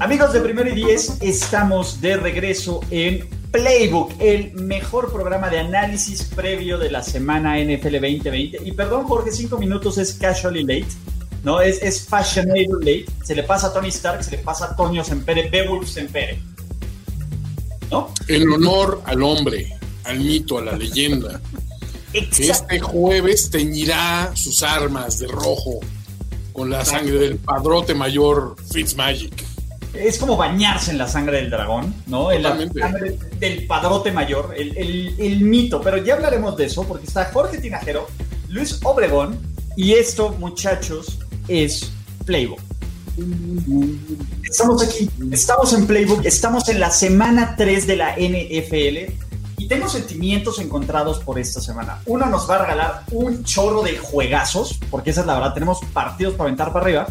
Amigos de Primero y Diez, estamos de regreso en Playbook, el mejor programa de análisis previo de la semana NFL 2020. Y perdón, Jorge, cinco minutos es casually late, ¿no? Es, es fashionable late. Se le pasa a Tony Stark, se le pasa a Toño Sempere, Beowulf Sempere. ¿No? En honor al hombre, al mito, a la leyenda. Este jueves teñirá sus armas de rojo con la sangre del padrote mayor Fitzmagic. Es como bañarse en la sangre del dragón, ¿no? En la sangre del padrote mayor, el, el, el, mito. Pero ya hablaremos de eso porque está Jorge Tinajero, Luis Obregón y esto, muchachos, es Playbook. Estamos aquí, estamos en Playbook, estamos en la semana 3 de la NFL y tengo sentimientos encontrados por esta semana. Uno nos va a regalar un chorro de juegazos, porque esa es la verdad, tenemos partidos para aventar para arriba.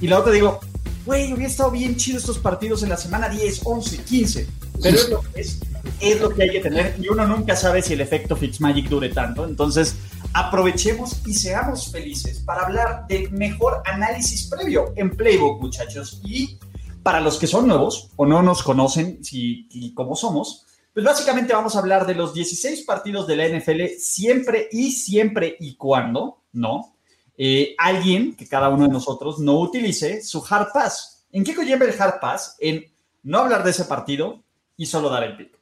Y la otra digo, güey, hubiera estado bien chido estos partidos en la semana 10, 11, 15. Pero es lo que es, es lo que hay que tener y uno nunca sabe si el efecto Fitzmagic dure tanto. Entonces, aprovechemos y seamos felices para hablar de mejor análisis previo en Playbook, muchachos. Y para los que son nuevos o no nos conocen si, y cómo somos, pues básicamente vamos a hablar de los 16 partidos de la NFL siempre y siempre y cuando, ¿no? Eh, alguien, que cada uno de nosotros, no utilice su hard pass. ¿En qué conlleva el hard pass? En no hablar de ese partido y solo dar el pick.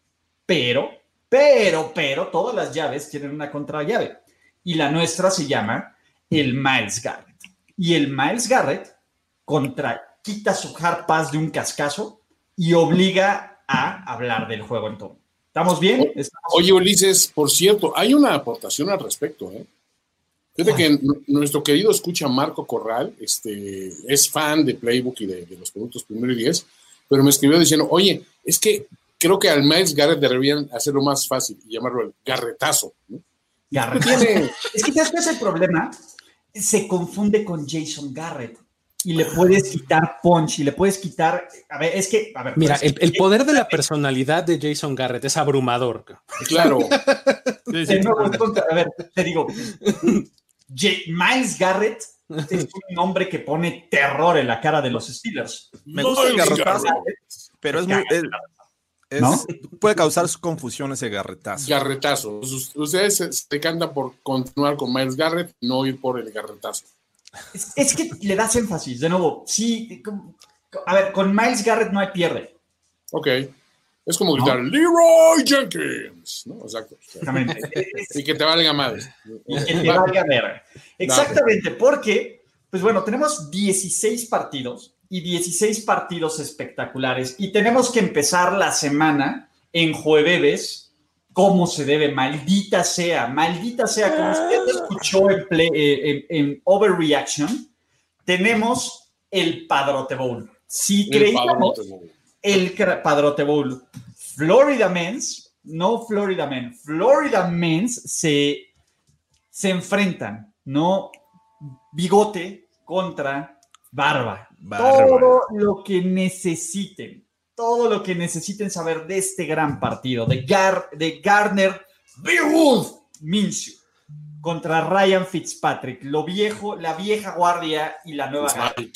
Pero, pero, pero, todas las llaves tienen una contrallave. Y la nuestra se llama el Miles Garrett. Y el Miles Garrett contra, quita su hard pass de un cascazo y obliga a hablar del juego en todo. ¿Estamos bien? Oye, Ulises, por cierto, hay una aportación al respecto, ¿eh? Fíjate que nuestro querido escucha Marco Corral, este, es fan de Playbook y de, los productos primero y diez, pero me escribió diciendo, oye, es que creo que al Miles Garrett deberían hacerlo más fácil y llamarlo el garretazo. ¿no? Garretazo. es que ¿sabes es el problema? Se confunde con Jason Garrett y le puedes quitar punch y le puedes quitar. A ver, es que. A ver, Mira, el, el, poder de la personalidad de Jason Garrett es abrumador. Claro. sí, sí, no, a ver, te digo, J Miles Garrett es un nombre que pone terror en la cara de los Steelers. Me gusta el garrotazo, pero es muy. Es, ¿No? Puede causar confusión ese garretazo. Garretazo. Ustedes se, se decantan por continuar con Miles Garrett, no ir por el garretazo. Es, es, que le das énfasis, de nuevo. Sí, a ver, con Miles Garrett no hay pierde. Ok. Es como gritar, ¿No? Leroy Jenkins. ¿no? Exacto. Exactamente. y que te valga madre. Y que te valga ver. Exactamente, porque, pues bueno, tenemos 16 partidos y 16 partidos espectaculares. Y tenemos que empezar la semana en jueves como se debe, maldita sea, maldita sea, como usted escuchó en, play, eh, en, en Overreaction, tenemos el Padrote Bowl. Si creíamos el Padrote Bowl, Florida Men's, no Florida Men, Florida Men's se, se enfrentan, no bigote contra barba. barba. Todo lo que necesiten todo lo que necesiten saber de este gran partido de, Gar de Gardner Beowulf Minshew contra Ryan Fitzpatrick, lo viejo, la vieja guardia y la nueva guardia.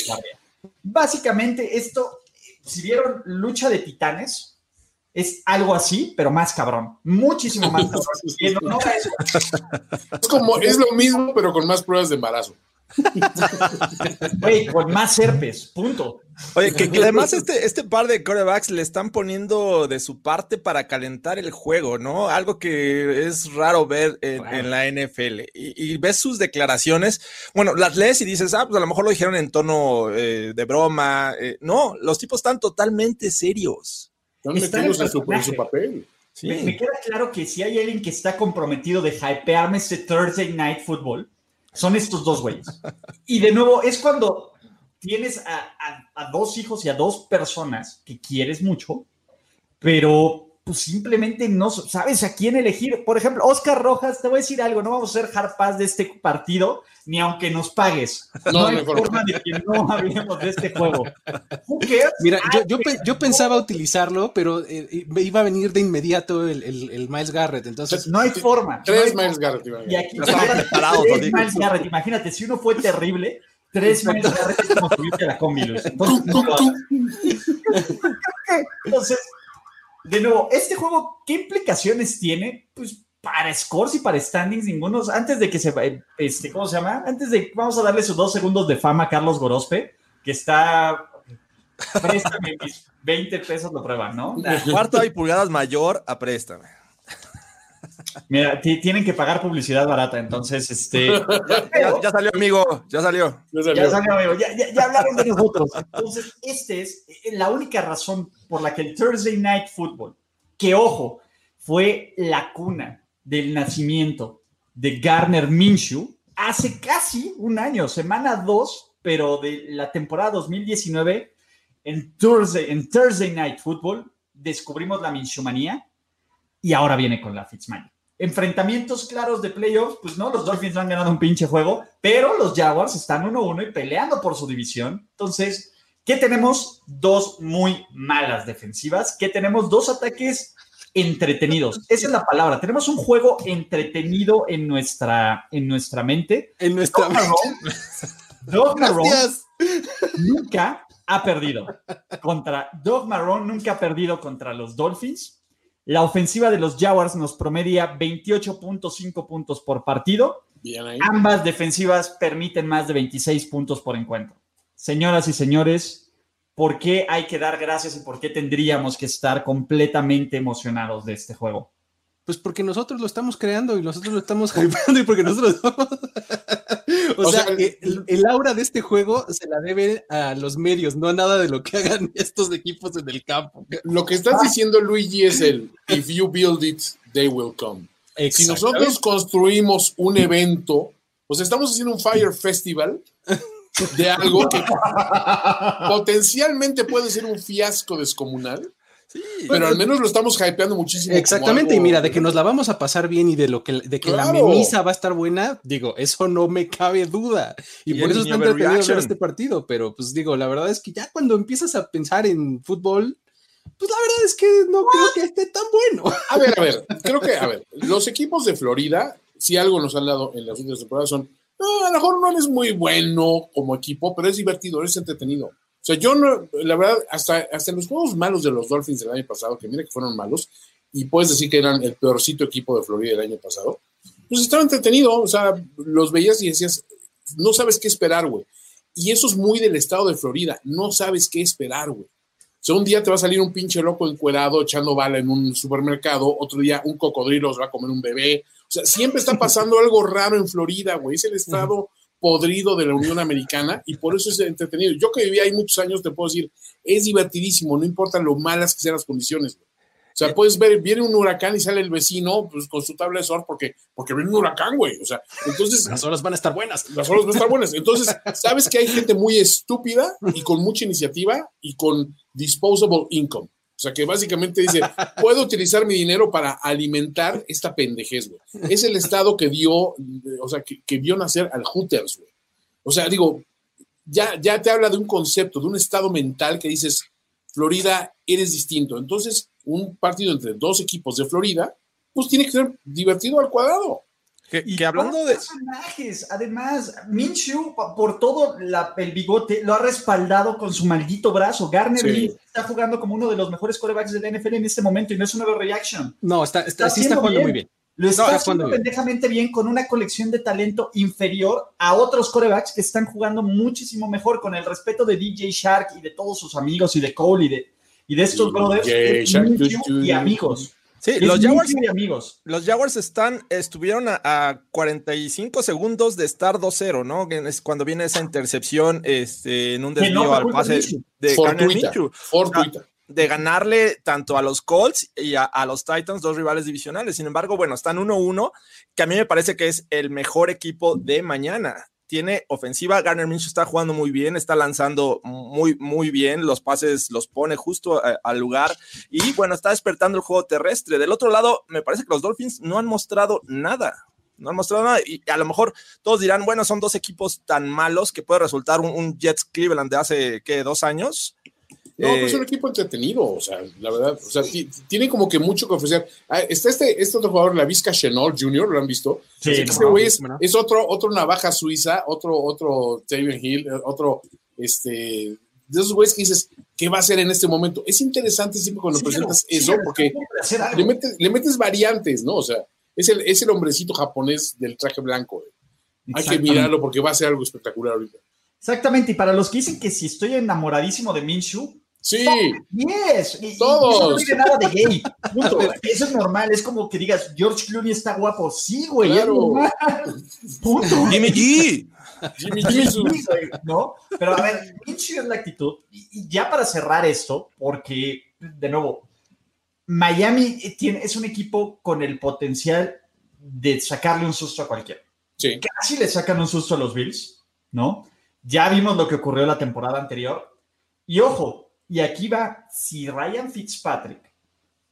Básicamente esto, si vieron Lucha de Titanes, es algo así, pero más cabrón, muchísimo más cabrón. es como, es lo mismo, pero con más pruebas de embarazo. Güey, con más herpes, punto. Oye, que, además este, este par de corebacks le están poniendo de su parte para calentar el juego, ¿no? Algo que es raro ver en, la NFL. Y, ves sus declaraciones, bueno, las lees y dices, ah, pues a lo mejor lo dijeron en tono eh, de broma. Eh, no, los tipos están totalmente serios. Están metidos en su, papel. Me, me, queda claro que si hay alguien que está comprometido de hypearme ese Thursday Night Football, son estos dos güeyes. Y de nuevo, es cuando tienes a, dos hijos y a dos personas que quieres mucho, pero pues simplemente no sabes a quién elegir. Por ejemplo, Oscar Rojas, te voy a decir algo, no vamos a ser hard de este partido, ni aunque nos pagues. No, hay forma de que no hablemos de este juego. Mira, yo, pensaba utilizarlo, pero eh, iba a venir de inmediato el, Miles Garrett, entonces... No hay forma. Tres Miles Garrett. Y aquí, tres Miles Garrett, imagínate, si uno fue terrible, tres Miles Garrett es como subirte a la combi, Entonces de nuevo, este juego, ¿qué implicaciones tiene? Pues para scores y para standings, ninguno. Antes de que se. Este, ¿Cómo se llama? Antes de. Vamos a darle sus dos segundos de fama a Carlos Gorospe, que está. Préstame mis 20 pesos, lo prueban, ¿no? Cuarto y pulgadas mayor a. Mira, tienen que pagar publicidad barata, entonces, este... Ya, salió, amigo, ya salió. Ya salió, amigo, ya, hablaron de nosotros. Entonces, este es eh, la única razón por la que el Thursday Night Football, que ojo, fue la cuna del nacimiento de Garner Minshew hace casi un año, semana 2, pero de la temporada 2019, en Thursday, en Thursday Night Football, descubrimos la Minshewmanía y ahora viene con la Fitzmagic. Enfrentamientos claros de playoffs, pues no, los Dolphins han ganado un pinche juego, pero los Jaguars están 1-1 y peleando por su división. Entonces, ¿qué tenemos? Dos muy malas defensivas, que tenemos dos ataques entretenidos. Esa es la palabra. Tenemos un juego entretenido en nuestra, en nuestra mente. En nuestra mente. Dog nunca ha perdido contra Dog Marrón nunca ha perdido contra los Dolphins la ofensiva de los Jaguars nos promedia 28.5 puntos por partido. Ambas defensivas permiten más de 26 puntos por encuentro. Señoras y señores, ¿por qué hay que dar gracias y por qué tendríamos que estar completamente emocionados de este juego? Pues porque nosotros lo estamos creando y nosotros lo estamos hypeando y porque nosotros... o, sea, el, aura de este juego se la debe a los medios, no a nada de lo que hagan estos equipos en el campo. Lo que estás diciendo, Luigi, es el if you build it, they will come. Si nosotros construimos un evento, pues estamos haciendo un Fire Festival de algo que potencialmente puede ser un fiasco descomunal pero al menos lo estamos hypeando muchísimo. Exactamente, y mira, de que nos la vamos a pasar bien y de lo que de que la memisa va a estar buena, digo, eso no me cabe duda. Y, por eso está entretenido ver este partido. Pero pues digo, la verdad es que ya cuando empiezas a pensar en fútbol, pues la verdad es que no creo que esté tan bueno. A ver, a ver, creo que, a ver, los equipos de Florida, si algo nos han dado en las últimas temporadas, son, a lo mejor no es muy bueno como equipo, pero es divertido, es entretenido. O sea, yo no, la verdad, hasta, hasta los juegos malos de los Dolphins del año pasado, que mira que fueron malos, y puedes decir que eran el peorcito equipo de Florida del año pasado, pues estaba entretenido, o sea, los veías y decías, no sabes qué esperar, güey. Y eso es muy del estado de Florida, no sabes qué esperar, güey. O sea, un día te va a salir un pinche loco encuerado echando bala en un supermercado, otro día un cocodrilo se va a comer un bebé. O sea, siempre está pasando algo raro en Florida, güey. Es el estado podrido de la Unión Americana y por eso es entretenido. Yo que viví ahí muchos años, te puedo decir, es divertidísimo, no importa lo malas que sean las condiciones. O sea, puedes ver, viene un huracán y sale el vecino pues, con su tabla de surf porque, porque viene un huracán, güey. O sea, entonces... Las horas van a estar buenas. Las horas van a estar buenas. Entonces, sabes que hay gente muy estúpida y con mucha iniciativa y con disposable income. O sea, que básicamente dice, puedo utilizar mi dinero para alimentar esta pendejez, güey. Es el estado que dio, o sea, que, vio nacer al Hooters, güey. O sea, digo, ya, ya te habla de un concepto, de un estado mental que dices, Florida, eres distinto. Entonces, un partido entre dos equipos de Florida, pues tiene que ser divertido al cuadrado. Que, hablando de personajes, además, Minshew por todo el bigote lo ha respaldado con su maldito brazo. Garner está jugando como uno de los mejores corebacks de la NFL en este momento y no es una reaction. No, está, está, sí está jugando muy bien. lo está haciendo pendejamente bien con una colección de talento inferior a otros corebacks que están jugando muchísimo mejor con el respeto de DJ Shark y de todos sus amigos y de Cole y de, y de estos brothers y amigos. Sí, los Jaguars, amigos. los Jaguars están, estuvieron a, 45 segundos de estar 2-0, ¿no? Es cuando viene esa intercepción este, en un desvío al pase de Garner de ganarle tanto a los Colts y a, los Titans, dos rivales divisionales. Sin embargo, bueno, están 1-1, que a mí me parece que es el mejor equipo de mañana. Tiene ofensiva, Garner Minshew está jugando muy bien, está lanzando muy, muy bien, los pases los pone justo eh, al lugar y bueno, está despertando el juego terrestre. Del otro lado, me parece que los Dolphins no han mostrado nada no han mostrado nada. Y a lo mejor todos dirán, bueno, son dos equipos tan malos que puede resultar un, un Jets Cleveland de hace, ¿qué? Dos años. No, pues es un equipo entretenido, o sea, la verdad, o sea, tiene como que mucho que ofrecer. Ah, está este, este otro jugador, la Vizca Chenol Jr., ¿lo han visto? Sí, este güey es, otro, otro navaja suiza, otro, otro Tavian Hill, eh, otro, este, de esos güeyes que dices, ¿qué va a hacer en este momento? Es interesante siempre cuando presentas eso, porque le metes, le metes, variantes, ¿no? O sea, es el, es el hombrecito japonés del traje blanco. Hay que mirarlo porque va a ser algo espectacular ahorita. Exactamente, y para los que dicen que si estoy enamoradísimo de Minshu, Sí. Yes. Todos. no nada de gay. Eso es normal. Es como que digas, George Clooney está guapo. Sí, güey. Claro. Punto. Jimmy G. Jimmy G. ¿No? Pero a ver, Minshew es la actitud. Y ya para cerrar esto, porque, de nuevo, Miami tiene, es un equipo con el potencial de sacarle un susto a cualquiera. Sí. Casi le sacan un susto a los Bills, ¿no? Ya vimos lo que ocurrió la temporada anterior. Y ojo, y aquí va, si Ryan Fitzpatrick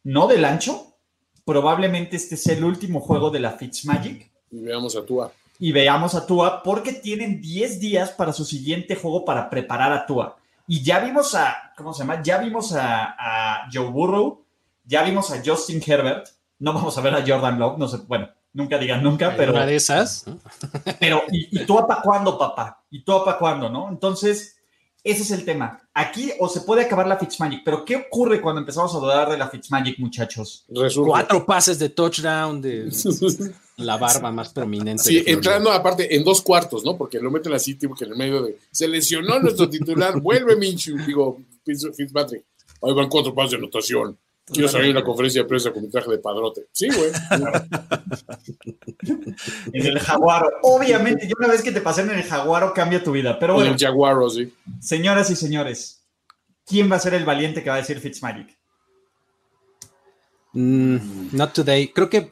no del ancho, probablemente este sea el último juego de la Fitzmagic. Y veamos a Tua. Y veamos a Tua porque tienen 10 días para su siguiente juego para preparar a Tua. Y ya vimos a, ¿cómo se llama? Ya vimos a, Joe Burrow, ya vimos a Justin Herbert. No vamos a ver a Jordan Love, no sé, bueno, nunca digan nunca, pero. Una de esas. Pero, ¿y, y Tua para cuándo, papá? ¿Y Tua para cuándo, no? Entonces, ese es el tema. Aquí o se puede acabar la Fitzmagic, pero ¿qué ocurre cuando empezamos a dudar de la Fitzmagic, muchachos? Cuatro pases de touchdown de la barba más prominente. Sí, entrando aparte en dos cuartos, ¿no? Porque lo meten así, tipo que en el medio de se lesionó nuestro titular, vuelve Minshew, digo, Fitzpatrick. Ahí van cuatro pases de anotación. Quiero salir a una conferencia de prensa con mi traje de padrote. Sí, güey. en el Jaguaro. Obviamente, yo una vez que te pasé en el Jaguaro cambia tu vida. Pero bueno. En el Jaguaro, sí. Señoras y señores, ¿quién va a ser el valiente que va a decir Fitzmagic? Mm, not today. Creo que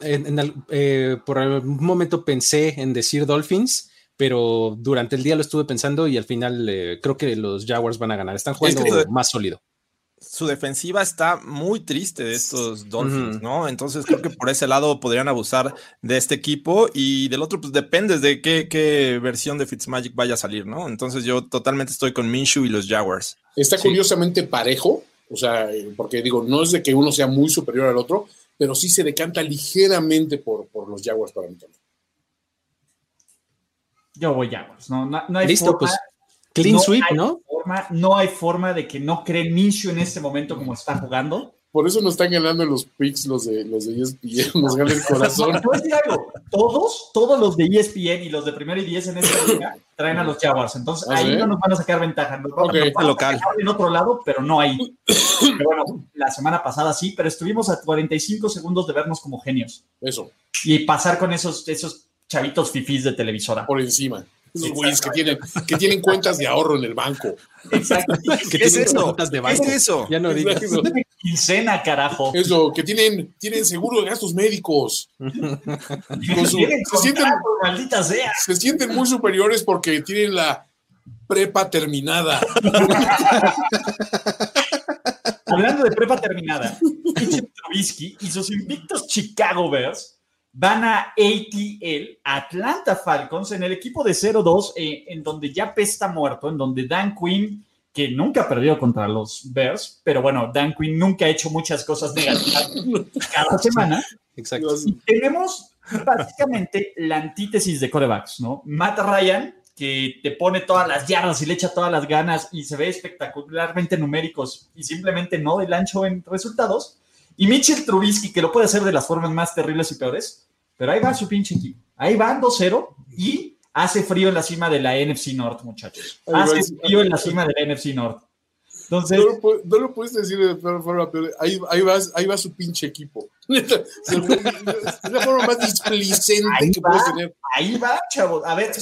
eh, por algún momento pensé en decir Dolphins, pero durante el día lo estuve pensando y al final eh, creo que los Jaguars van a ganar. Están jugando más sólido su defensiva está muy triste de estos Dolphins, ¿no? Entonces creo que por ese lado podrían abusar de este equipo y del otro, pues depende de qué, versión de Fitzmagic vaya a salir, ¿no? Entonces yo totalmente estoy con Minshew y los Jaguars. Está curiosamente parejo, o sea, porque digo, no es de que uno sea muy superior al otro, pero sí se decanta ligeramente por, por los Jaguars para mí también. Yo voy Jaguars, no, no, hay Listo, pues clean sweep, ¿no? No hay forma de que no creen Minshew en este momento como está jugando. Por eso nos están ganando los picks los de los de ESPN, nos ganan el corazón. todos, todos los de ESPN y los de primero y diez en esta liga traen a los Jaguars, entonces ¿Ah, ahí no nos van a sacar ventaja. Nos local. en otro lado, pero no ahí. Pero bueno, la semana pasada sí, pero estuvimos a 45 segundos de vernos como genios. Eso. Y pasar con esos, esos chavitos fifís de televisora. Por encima. Esos güeyes que tienen, que tienen cuentas de ahorro en el banco. Exacto. ¿Qué es eso? ¿Qué es eso? Ya no digas. Quincena, carajo. Eso, que tienen, tienen seguro de gastos médicos. se, sienten, maldita sea. se sienten muy superiores porque tienen la prepa terminada. Hablando de prepa terminada, Trubisky y sus invictos Chicago Bears van a ATL, Atlanta Falcons, en el equipo de 0-2, eh, en donde ya pesta muerto, en donde Dan Quinn, que nunca perdió contra los Bears, pero bueno, Dan Quinn nunca ha hecho muchas cosas negativas cada semana. Exacto. Y tenemos básicamente la antítesis de corebacks, ¿no? Matt Ryan, que te pone todas las yardas y le echa todas las ganas y se ve espectacularmente numéricos y simplemente no del ancho en resultados. Y Mitchell Trubisky, que lo puede hacer de las formas más terribles y peores, pero ahí va su pinche equipo. Ahí van 2-0 y hace frío en la cima de la NFC North, muchachos. Hace frío en la cima de la NFC North. Entonces, no, lo, puedes decir de forma peor. Ahí, ahí, va, ahí va su pinche equipo. es la forma más displicente que puedes tener. Ahí va, chavos. A ver,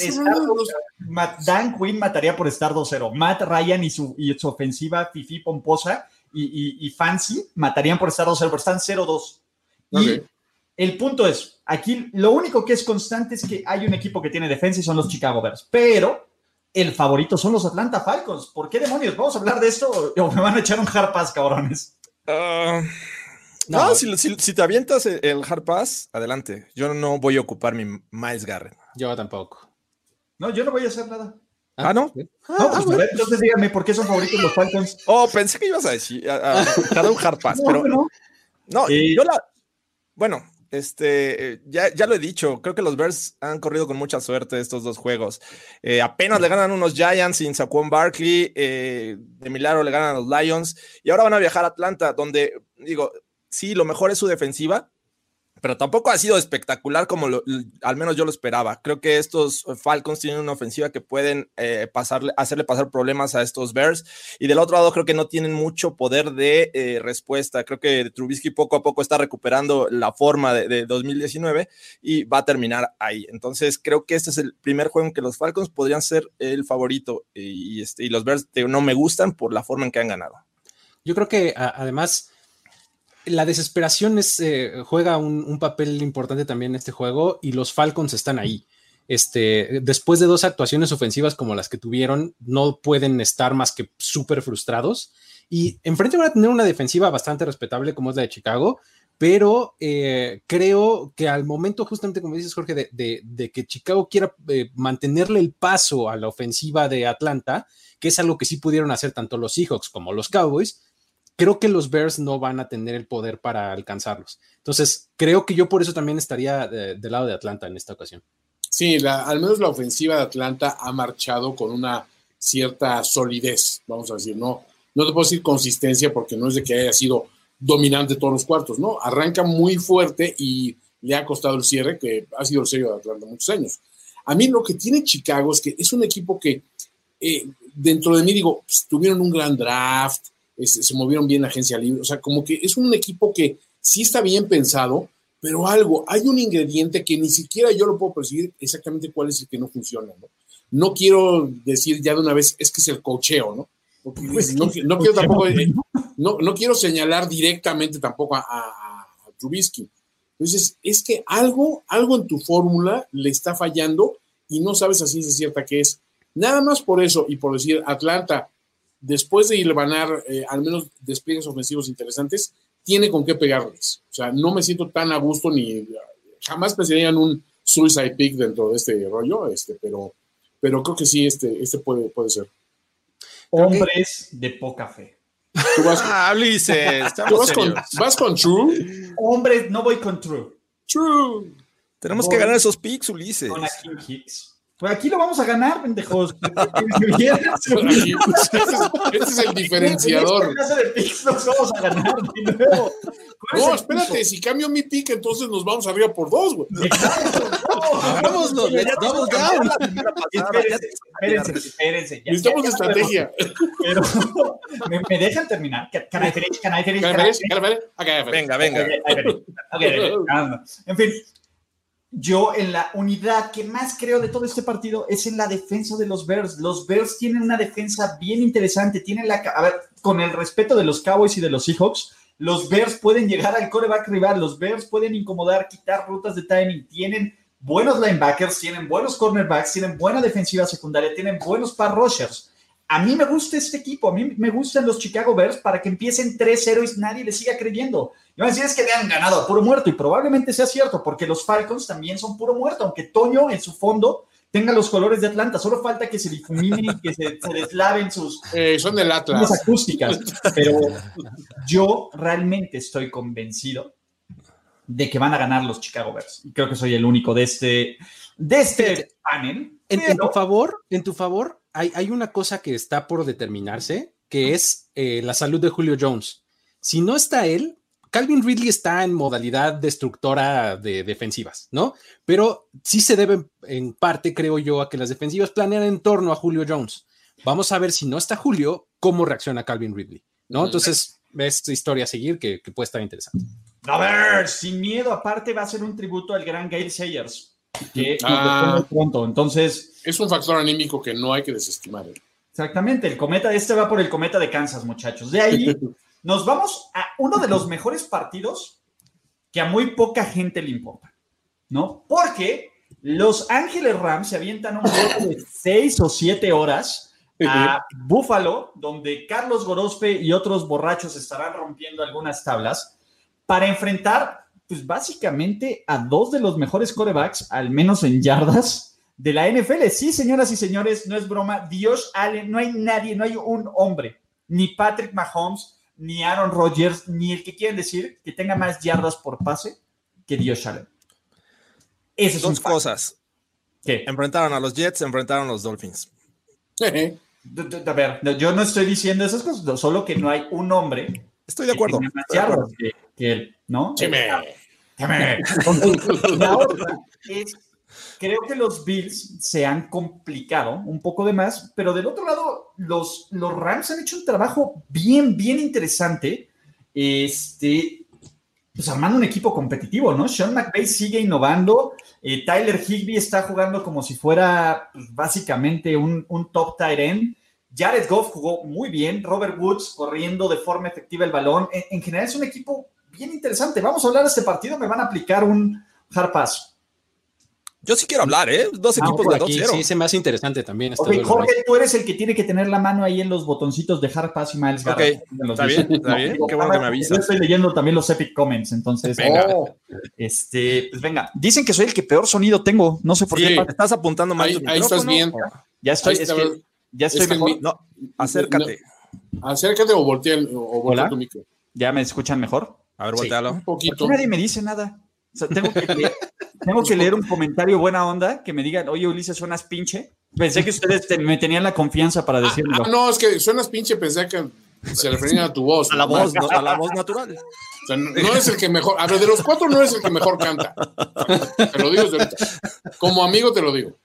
Dan Quinn mataría por estar 2-0. Matt Ryan y su, y su ofensiva Fifi Pomposa y, y, Fancy matarían por estar 2-0, pero están 0-2. Y el punto es, aquí lo único que es constante es que hay un equipo que tiene defensa y son los Chicago Bears, pero el favorito son los Atlanta Falcons. ¿Por qué demonios? ¿Vamos a hablar de esto o me van a echar un hard pass, cabrones? Ah, no, si, te avientas el hard pass, adelante. Yo no voy a ocupar mi Miles Garrett. Yo tampoco. No, yo no voy a hacer nada. Ah, ¿no? Ah, pues, ah, entonces dígame, ¿por qué son favoritos los Falcons? Oh, pensé que ibas a decir, a, un hard pass, pero... No, no yo la... Bueno, este, ya, ya, lo he dicho, creo que los Bears han corrido con mucha suerte estos dos juegos. Eh, apenas le ganan unos Giants sin Saquon Barkley, eh, de milagro le ganan a los Lions y ahora van a viajar a Atlanta, donde digo, sí, lo mejor es su defensiva, pero tampoco ha sido espectacular como al menos yo lo esperaba. Creo que estos Falcons tienen una ofensiva que pueden eh, hacerle pasar problemas a estos Bears. Y del otro lado, creo que no tienen mucho poder de eh, respuesta. Creo que Trubisky poco a poco está recuperando la forma de, 2019 y va a terminar ahí. Entonces, creo que este es el primer juego en que los Falcons podrían ser el favorito. Y, este, y los Bears no me gustan por la forma en que han ganado. Yo creo que además la desesperación es, eh, juega un, papel importante también en este juego y los Falcons están ahí. Este, después de dos actuaciones ofensivas como las que tuvieron, no pueden estar más que súper frustrados. Y enfrente van a tener una defensiva bastante respetable como es la de Chicago, pero eh, creo que al momento, justamente como dices Jorge, de, que Chicago quiera eh, mantenerle el paso a la ofensiva de Atlanta, que es algo que sí pudieron hacer tanto los Seahawks como los Cowboys, creo que los Bears no van a tener el poder para alcanzarlos. Entonces, creo que yo por eso también estaría del lado de Atlanta en esta ocasión. Sí, al menos la ofensiva de Atlanta ha marchado con una cierta solidez, vamos a decir, no, no te puedo decir consistencia porque no es de que haya sido dominante todos los cuartos, ¿no? Arranca muy fuerte y le ha costado el cierre, que ha sido el sello de Atlanta muchos años. A mí lo que tiene Chicago es que es un equipo que eh, dentro de mí digo, pues, tuvieron un gran draft, se movieron bien la agencia libre, o sea, como que es un equipo que sí está bien pensado, pero algo, hay un ingrediente que ni siquiera yo lo puedo percibir exactamente cuál es el que no funciona, ¿no? No quiero decir ya de una vez, es que es el cocheo, ¿no? Pues no, quiero tampoco, no, no, quiero señalar directamente tampoco a, a, Trubisky. Entonces, es que algo, algo en tu fórmula le está fallando y no sabes así es cierta que es. Nada más por eso y por decir, Atlanta, después de hilvanar eh, al menos despliegues ofensivos interesantes, tiene con qué pegarles. O sea, no me siento tan a gusto ni jamás pensaría en un suicide pick dentro de este rollo, este, pero, pero creo que sí, este, este puede, puede ser. Hombres de poca fe. Tú vas, ah, Ulises, ¿tú vas, con, vas con True. Hombres, no voy con True. True. Tenemos que ganar esos picks, Ulises. Con Hicks. Pues aquí lo vamos a ganar, pendejos. Este es el diferenciador. vamos a ganar No, espérate, si cambio mi pick, entonces nos vamos arriba por dos, güey. Hagámoslo, vamos down. Espérense, espérense. Necesitamos estrategia. Pero, ¿me, dejan terminar? Can I finish? Can I finish? Venga, venga. En fin, yo en la unidad que más creo de todo este partido es en la defensa de los Bears. Los Bears tienen una defensa bien interesante. Tienen la, a ver, con el respeto de los Cowboys y de los Seahawks, los Bears pueden llegar al coreback rival. Los Bears pueden incomodar, quitar rutas de timing. Tienen buenos linebackers, tienen buenos cornerbacks, tienen buena defensiva secundaria, tienen buenos par rushers. A mí me gusta este equipo, a mí me gustan los Chicago Bears para que empiecen 3-0 y nadie les siga creyendo. Y van a decir es que le han ganado a puro muerto y probablemente sea cierto porque los Falcons también son puro muerto, aunque Toño en su fondo tenga los colores de Atlanta. Solo falta que se difuminen y que se, se deslaven sus eh, son del Atlas. acústicas. Pero yo realmente estoy convencido de que van a ganar los Chicago Bears. Y creo que soy el único de este, de este panel. En, tu favor, en tu favor, hay, una cosa que está por determinarse, que es eh, la salud de Julio Jones. Si no está él, Calvin Ridley está en modalidad destructora de defensivas, ¿no? Pero sí se debe en parte, creo yo, a que las defensivas planean en torno a Julio Jones. Vamos a ver si no está Julio, cómo reacciona Calvin Ridley, ¿no? Entonces, es historia a seguir que, puede estar interesante. A ver, sin miedo, aparte va a ser un tributo al gran Gail Sayers, que ah, pronto. Entonces. Es un factor anímico que no hay que desestimar. ¿eh? Exactamente, el cometa, este va por el cometa de Kansas, muchachos. De ahí nos vamos a uno de los mejores partidos que a muy poca gente le importa, ¿no? Porque los Ángeles Rams se avientan un juego de seis o siete horas a Buffalo, donde Carlos Gorospe y otros borrachos estarán rompiendo algunas tablas para enfrentar, pues básicamente a dos de los mejores corebacks, al menos en yardas, de la NFL. Sí, señoras y señores, no es broma. Dios Allen, no hay nadie, no hay un hombre, ni Patrick Mahomes, ni Aaron Rodgers, ni el que quieren decir que tenga más yardas por pase que Dios Allen. Esas Dos cosas. ¿Qué? Enfrentaron a los Jets, enfrentaron a los Dolphins. A ver, yo no estoy diciendo esas cosas, solo que no hay un hombre. Estoy de acuerdo. Que, que, él, ¿no? Sí, me. Es creo que los Bills se han complicado un poco de más, pero del otro lado, los, los Rams han hecho un trabajo bien, bien interesante. Este, pues armando un equipo competitivo, ¿no? Sean McVay sigue innovando. Eh, Tyler Higby está jugando como si fuera pues, básicamente un, top tight end. Jared Goff jugó muy bien. Robert Woods corriendo de forma efectiva el balón. En, en general es un equipo bien interesante. Vamos a hablar de este partido. Me van a aplicar un hard pass. Yo sí quiero hablar, ¿eh? Dos ah, equipos de 2-0. Sí, se me hace interesante también. Okay, Jorge, tú eres el que tiene que tener la mano ahí en los botoncitos de Hard Pass y Miles Ok, está bien, está bien. Qué bueno que me avisas. Yo estoy leyendo también los Epic Comments, entonces. Venga. Oh, este, pues venga. Dicen que soy el que peor sonido tengo. No sé por qué. Estás apuntando mal. Ahí, ahí estás bien. Ya estoy, es que, ya estoy mejor. no, acércate. acércate o voltea, o voltea tu micro. ¿Ya me escuchan mejor? A ver, voltealo. un poquito. Nadie me dice nada tengo, que leer, un comentario buena onda que me digan, oye Ulises, suenas pinche. Pensé que ustedes me tenían la confianza para ah, decirlo. Ah, no, es que suenas pinche, pensé que se referían a tu voz. A la voz, a la voz natural. no es el que mejor, a ver, de los cuatro no es el que mejor canta. Te lo digo ahorita. Como amigo te lo digo.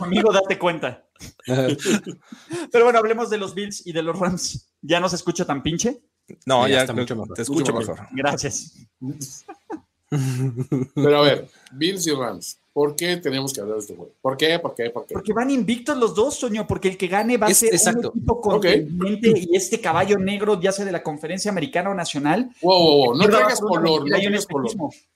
amigo, date cuenta. Pero bueno, hablemos de los Bills y de los Rams. ¿Ya no se escucha tan pinche? No, ya, está mucho mejor. Te escucho mejor. Gracias. Pero a ver, Bills y Rams. ¿Por qué tenemos que hablar de este juego? ¿Por qué? ¿Por qué? ¿Por qué? Porque van invictos los dos, Soño, porque el que gane va a ser un equipo contundente y este caballo negro, ya sea de la conferencia americana o nacional. Wow, wow, wow. no traigas color, no traigas color.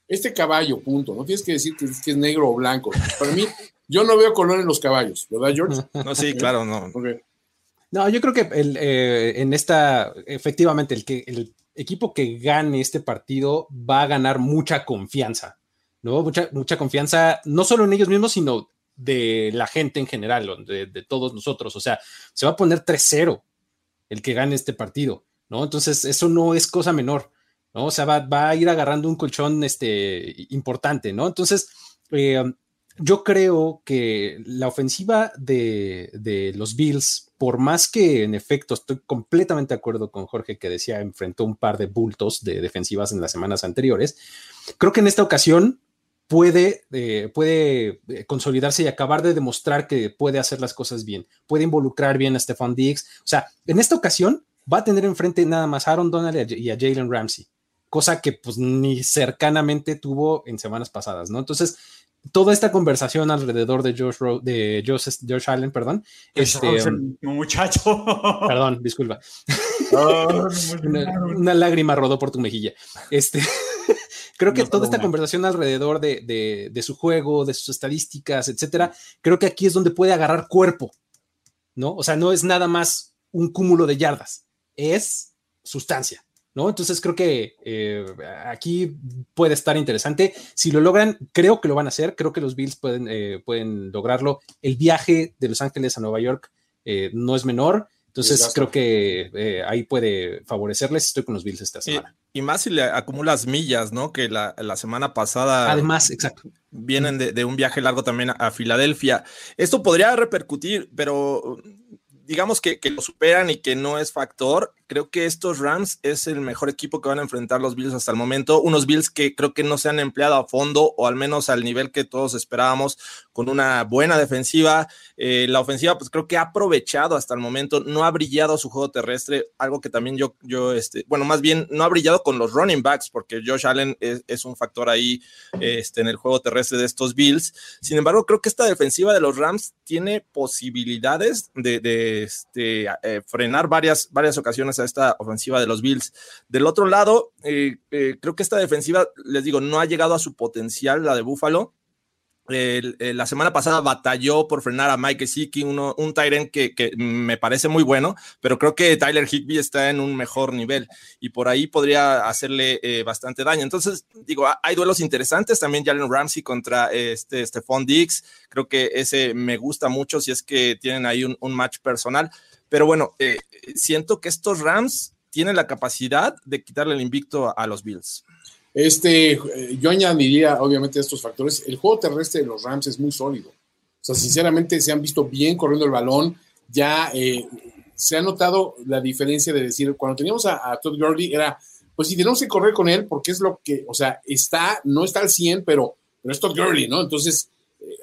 Este caballo, punto. No tienes que decir que es, negro o blanco. Para mí, yo no veo color en los caballos, ¿verdad, George? No, sí, claro, no. No, yo creo que el, eh, en esta, efectivamente, el que el equipo que gane este partido va a ganar mucha confianza, ¿no? Mucha, mucha confianza, no solo en ellos mismos, sino de la gente en general, de, todos nosotros. O sea, se va a poner 3-0 el que gane este partido, ¿no? Entonces, eso no es cosa menor, ¿no? O sea, va, va a ir agarrando un colchón este, importante, ¿no? Entonces, eh, yo creo que la ofensiva de, de, los Bills, por más que en efecto estoy completamente de acuerdo con Jorge que decía enfrentó un par de bultos de defensivas en las semanas anteriores, creo que en esta ocasión puede, eh, puede eh, consolidarse y acabar de demostrar que puede hacer las cosas bien, puede involucrar bien a Stefan Diggs. O sea, en esta ocasión va a tener enfrente nada más a Aaron Donald y a Jalen Ramsey, cosa que pues ni cercanamente tuvo en semanas pasadas, ¿no? Entonces, toda esta conversación alrededor de Josh, de Josh, Allen, perdón. Este, um, muchacho. Perdón, disculpa. una, lágrima rodó por tu mejilla. Este, creo que toda esta conversación alrededor de, de, su juego, de sus estadísticas, etcétera, creo que aquí es donde puede agarrar cuerpo, ¿no? O sea, no es nada más un cúmulo de yardas, es sustancia. ¿No? Entonces creo que eh, aquí puede estar interesante. Si lo logran, creo que lo van a hacer, creo que los Bills pueden, eh, pueden lograrlo. El viaje de Los Ángeles a Nueva York eh, no es menor, entonces creo que ahí puede favorecerles. Estoy con los Bills esta semana. Y, más si le acumulas millas, ¿no? Que la, semana pasada. Además, exacto. Vienen de, de un viaje largo también a Filadelfia. Esto podría repercutir, pero digamos que, que, lo superan y que no es factor, creo que estos Rams es el mejor equipo que van a enfrentar los Bills hasta el momento. Unos Bills que creo que no se han empleado a fondo o al menos al nivel que todos esperábamos, con una buena defensiva. Eh, la ofensiva, pues creo que ha aprovechado hasta el momento, no ha brillado su juego terrestre, algo que también yo, yo este, bueno, más bien no ha brillado con los running backs, porque Josh Allen es, un factor ahí este, en el juego terrestre de estos Bills. Sin embargo, creo que esta defensiva de los Rams tiene posibilidades de, este, eh, frenar varias, varias ocasiones a esta ofensiva de los Bills. Del otro lado, eh, eh, creo que esta defensiva, les digo, no ha llegado a su potencial, la de Buffalo. Eh, la semana pasada batalló por frenar a Mike Siki, un Tyrant que, que, me parece muy bueno, pero creo que Tyler Higby está en un mejor nivel y por ahí podría hacerle bastante daño. Entonces, digo, hay duelos interesantes también. Jalen Ramsey contra este Stephon Diggs, creo que ese me gusta mucho si es que tienen ahí un, un match personal. Pero bueno, eh, siento que estos Rams tienen la capacidad de quitarle el invicto a, los Bills. Este, eh, yo añadiría, obviamente, estos factores. El juego terrestre de los Rams es muy sólido. O sea, sinceramente, se han visto bien corriendo el balón. Ya eh, se ha notado la diferencia de decir, cuando teníamos a, Todd Gurley, era, pues si tenemos que correr con él, porque es lo que, o sea, está, no está al 100, pero, pero es Todd Gurley, ¿no? Entonces,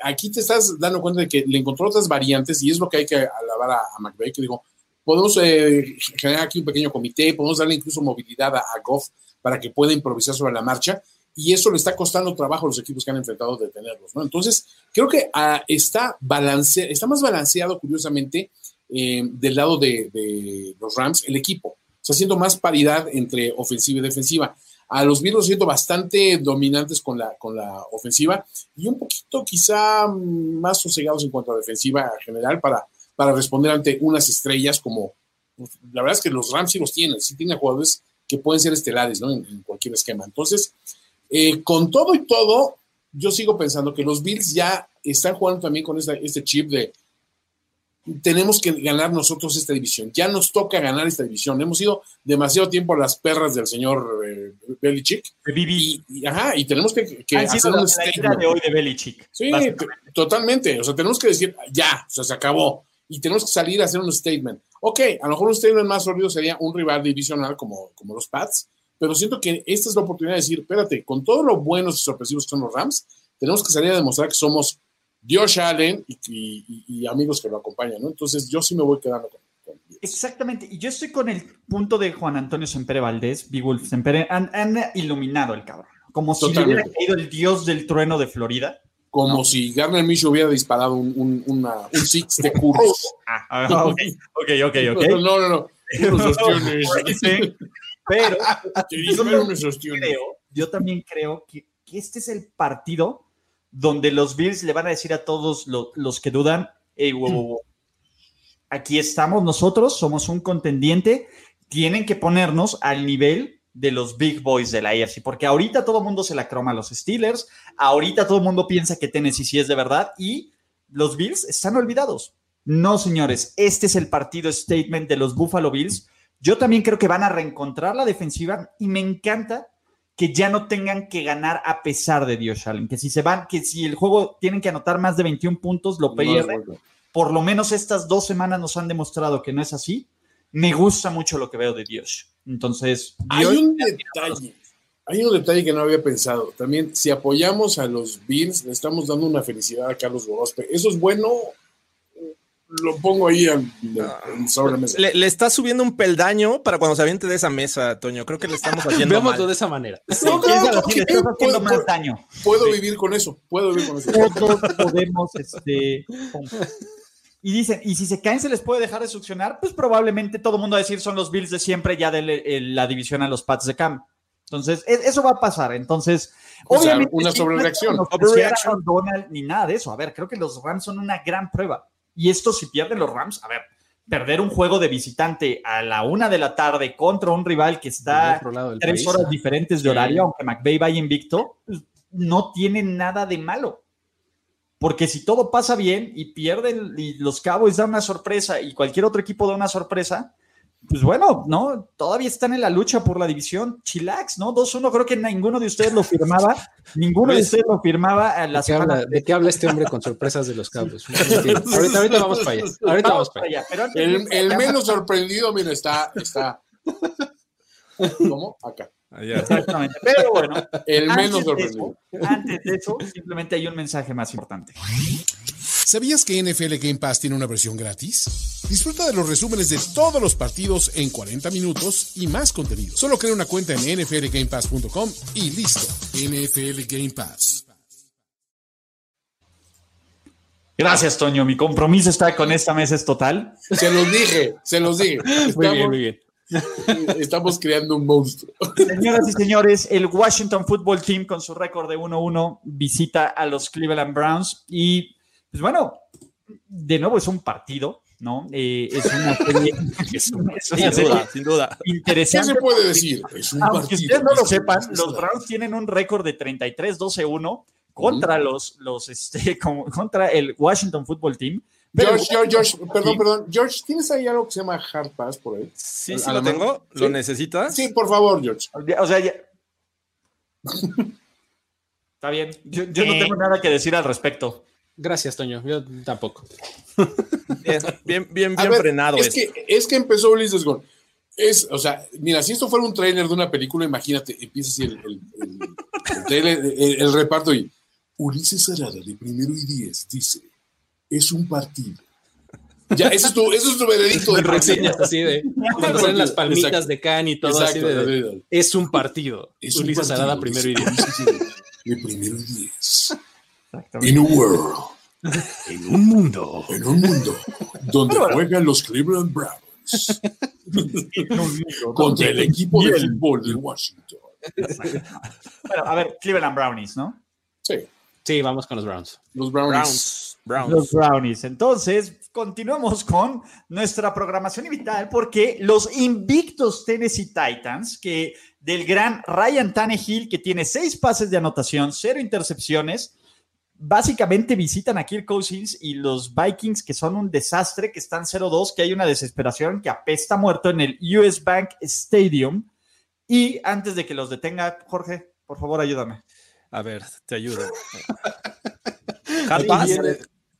aquí te estás dando cuenta de que le encontró otras variantes y es lo que hay que alabar a, a McVeigh, que dijo, podemos eh, generar aquí un pequeño comité, podemos darle incluso movilidad a, Goff para que pueda improvisar sobre la marcha y eso le está costando trabajo a los equipos que han enfrentado de tenerlos, ¿no? Entonces, creo que ah, está, balance, está más balanceado, curiosamente, eh, del lado de, de, los Rams, el equipo. Está haciendo más paridad entre ofensiva y defensiva. A los Bills siento bastante dominantes con la, con la ofensiva y un poquito quizá más sosegados en cuanto a defensiva en general para, para responder ante unas estrellas como, pues, la verdad es que los Rams sí los tienen, sí tienen jugadores que pueden ser estelares ¿no? en, cualquier esquema. Entonces, eh, con todo y todo, yo sigo pensando que los Bills ya están jugando también con este chip de tenemos que ganar nosotros esta división. Ya nos toca ganar esta división. Hemos ido demasiado tiempo a las perras del señor eh, Belichick. Y, y, ajá, y tenemos que, hacer un statement. de hoy de Belichick. Sí, totalmente. O sea, tenemos que decir, ya, o sea, se acabó. Y tenemos que salir a hacer un statement. Ok, a lo mejor un statement más sólido sería un rival divisional como, como los Pats, pero siento que esta es la oportunidad de decir, espérate, con todo lo buenos y sorpresivos que son los Rams, tenemos que salir a demostrar que somos Dios Allen y, amigos que lo acompañan, ¿no? Entonces yo sí me voy quedando con, Exactamente, y yo estoy con el punto de Juan Antonio Sempere Valdés, Big Wolf Sempere, han, iluminado el cabrón, como si hubiera caído el dios del trueno de Florida. Como si Garner Minshew hubiera disparado un, un, una, un six de cursos. ah, ok, ok, ok. No, no, no. Pero yo, también creo que, que este es el partido donde los Bills le van a decir a todos los, que dudan, aquí estamos nosotros, somos un contendiente, tienen que ponernos al nivel de los big boys de la AFC, porque ahorita todo el mundo se la croma a los Steelers, ahorita todo el mundo piensa que Tennessee sí es de verdad y los Bills están olvidados. No, señores, este es el partido statement de los Buffalo Bills. Yo también creo que van a reencontrar la defensiva y me encanta que ya no tengan que ganar a pesar de Dios Allen, que si se van, que si el juego tienen que anotar más de 21 puntos, lo pierden. Por lo menos estas dos semanas nos han demostrado que no es así. Me gusta mucho lo que veo de Dios. Entonces, hay un detalle. Hay un detalle que no había pensado. También, si apoyamos a los Bills, le estamos dando una felicidad a Carlos Gorospe. ¿Eso es bueno lo pongo ahí en, sobre la mesa. Le, está subiendo un peldaño para cuando se aviente de esa mesa, Toño. Creo que le estamos haciendo Veámoslo de esa manera. No, puedo, más daño. Puedo vivir con eso. Puedo vivir con eso. Todos podemos, este. Y dicen, y si se caen, se les puede dejar de succionar, pues probablemente todo el mundo va a decir son los Bills de siempre, ya de la división a los Pats de Cam. Entonces, e, eso va a pasar. Entonces, obviamente. una sobrereacción. No Donald ni nada de eso. A ver, creo que los Rams son una gran prueba. Y esto, si pierden los Rams, a ver, perder un juego de visitante a la una de la tarde contra un rival que está tres horas diferentes de horario, aunque McVeigh vaya invicto, no tiene nada de malo. Porque si todo pasa bien y pierden y los Cowboys dan una sorpresa y cualquier otro equipo da una sorpresa, pues bueno, ¿no? Todavía están en la lucha por la división. Chilax, ¿no? 2-1, creo que ninguno de ustedes lo firmaba. Ninguno de ustedes lo firmaba a la ¿De ¿De qué habla este hombre con sorpresas de los cabos? ahorita, ahorita vamos para allá. Ahorita vamos, para allá. el, menos sorprendido, mira, está, está ¿Cómo? Acá. Exactamente. Pero bueno, el menos sorprendido. Antes de eso, simplemente hay un mensaje más importante. ¿Sabías que NFL Game Pass tiene una versión gratis? Disfruta de los resúmenes de todos los partidos en 40 minutos y más contenido. Solo crea una cuenta en nflgamepass.com y listo. NFL Game Pass. Gracias, Toño. Mi compromiso está con esta mesa es total. Se los dije, se los dije. Estamos, muy bien, muy bien. Estamos creando un monstruo. Señoras y señores, el Washington Football Team con su récord de 1-1 visita a los Cleveland Browns y, pues bueno, de nuevo es un partido, ¿no? Eh, es una serie, es una, es una sin, serie duda, sin duda. interesante. ¿Qué se puede decir? Es un Aunque partido. ustedes no lo sepan, los Browns tienen un récord de 33-12-1 contra los, los este, como- contra el Washington Football Team. Pero George, George, George, perdón, Sí. perdón. George, ¿tienes ahí algo que se llama Hard Pass por ahí? Sí, ¿A sí lo mano? tengo. ¿Lo Sí. necesitas? Sí, por favor, George. O sea, ya- Está bien. Yo, yo no Eh. tengo nada que decir al respecto. Gracias, Toño. Yo tampoco. Bien, bien, bien, bien ver, frenado es esto. que, es que empezó Ulises Gon. Es, o sea, mira, si esto fuera un trailer de una película, imagínate, empieza así el, el, el- el trailer, el- el reparto y Ulises Arada de primero y diez dice, es un partido. Ya, eso es tu, eso es tu veredicto de Reseñas así de cuando salen las palmitas Exacto. de can y todo Exacto, así de, es un partido. Es un Ulises partido, Arada primero y diez. De primero y diez. Exactamente. In a world, En un mundo. en un mundo donde bueno. juegan los Cleveland Browns contra el equipo de fútbol de Washington. Bueno, a ver, Cleveland Brownies, ¿no? Sí, Sí, vamos con los Browns. los Browns. Browns. Browns. Los Brownies. Entonces, continuamos con nuestra programación invitada porque los invictos Tennessee Titans, que del gran Ryan Tannehill, que tiene seis pases de anotación, cero intercepciones, básicamente visitan a Kirk Cousins y los Vikings, que son un desastre, que están 0-2, que hay una desesperación, que apesta muerto en el US Bank Stadium. Y antes de que los detenga, Jorge, por favor, ayúdame. A ver, te ayudo.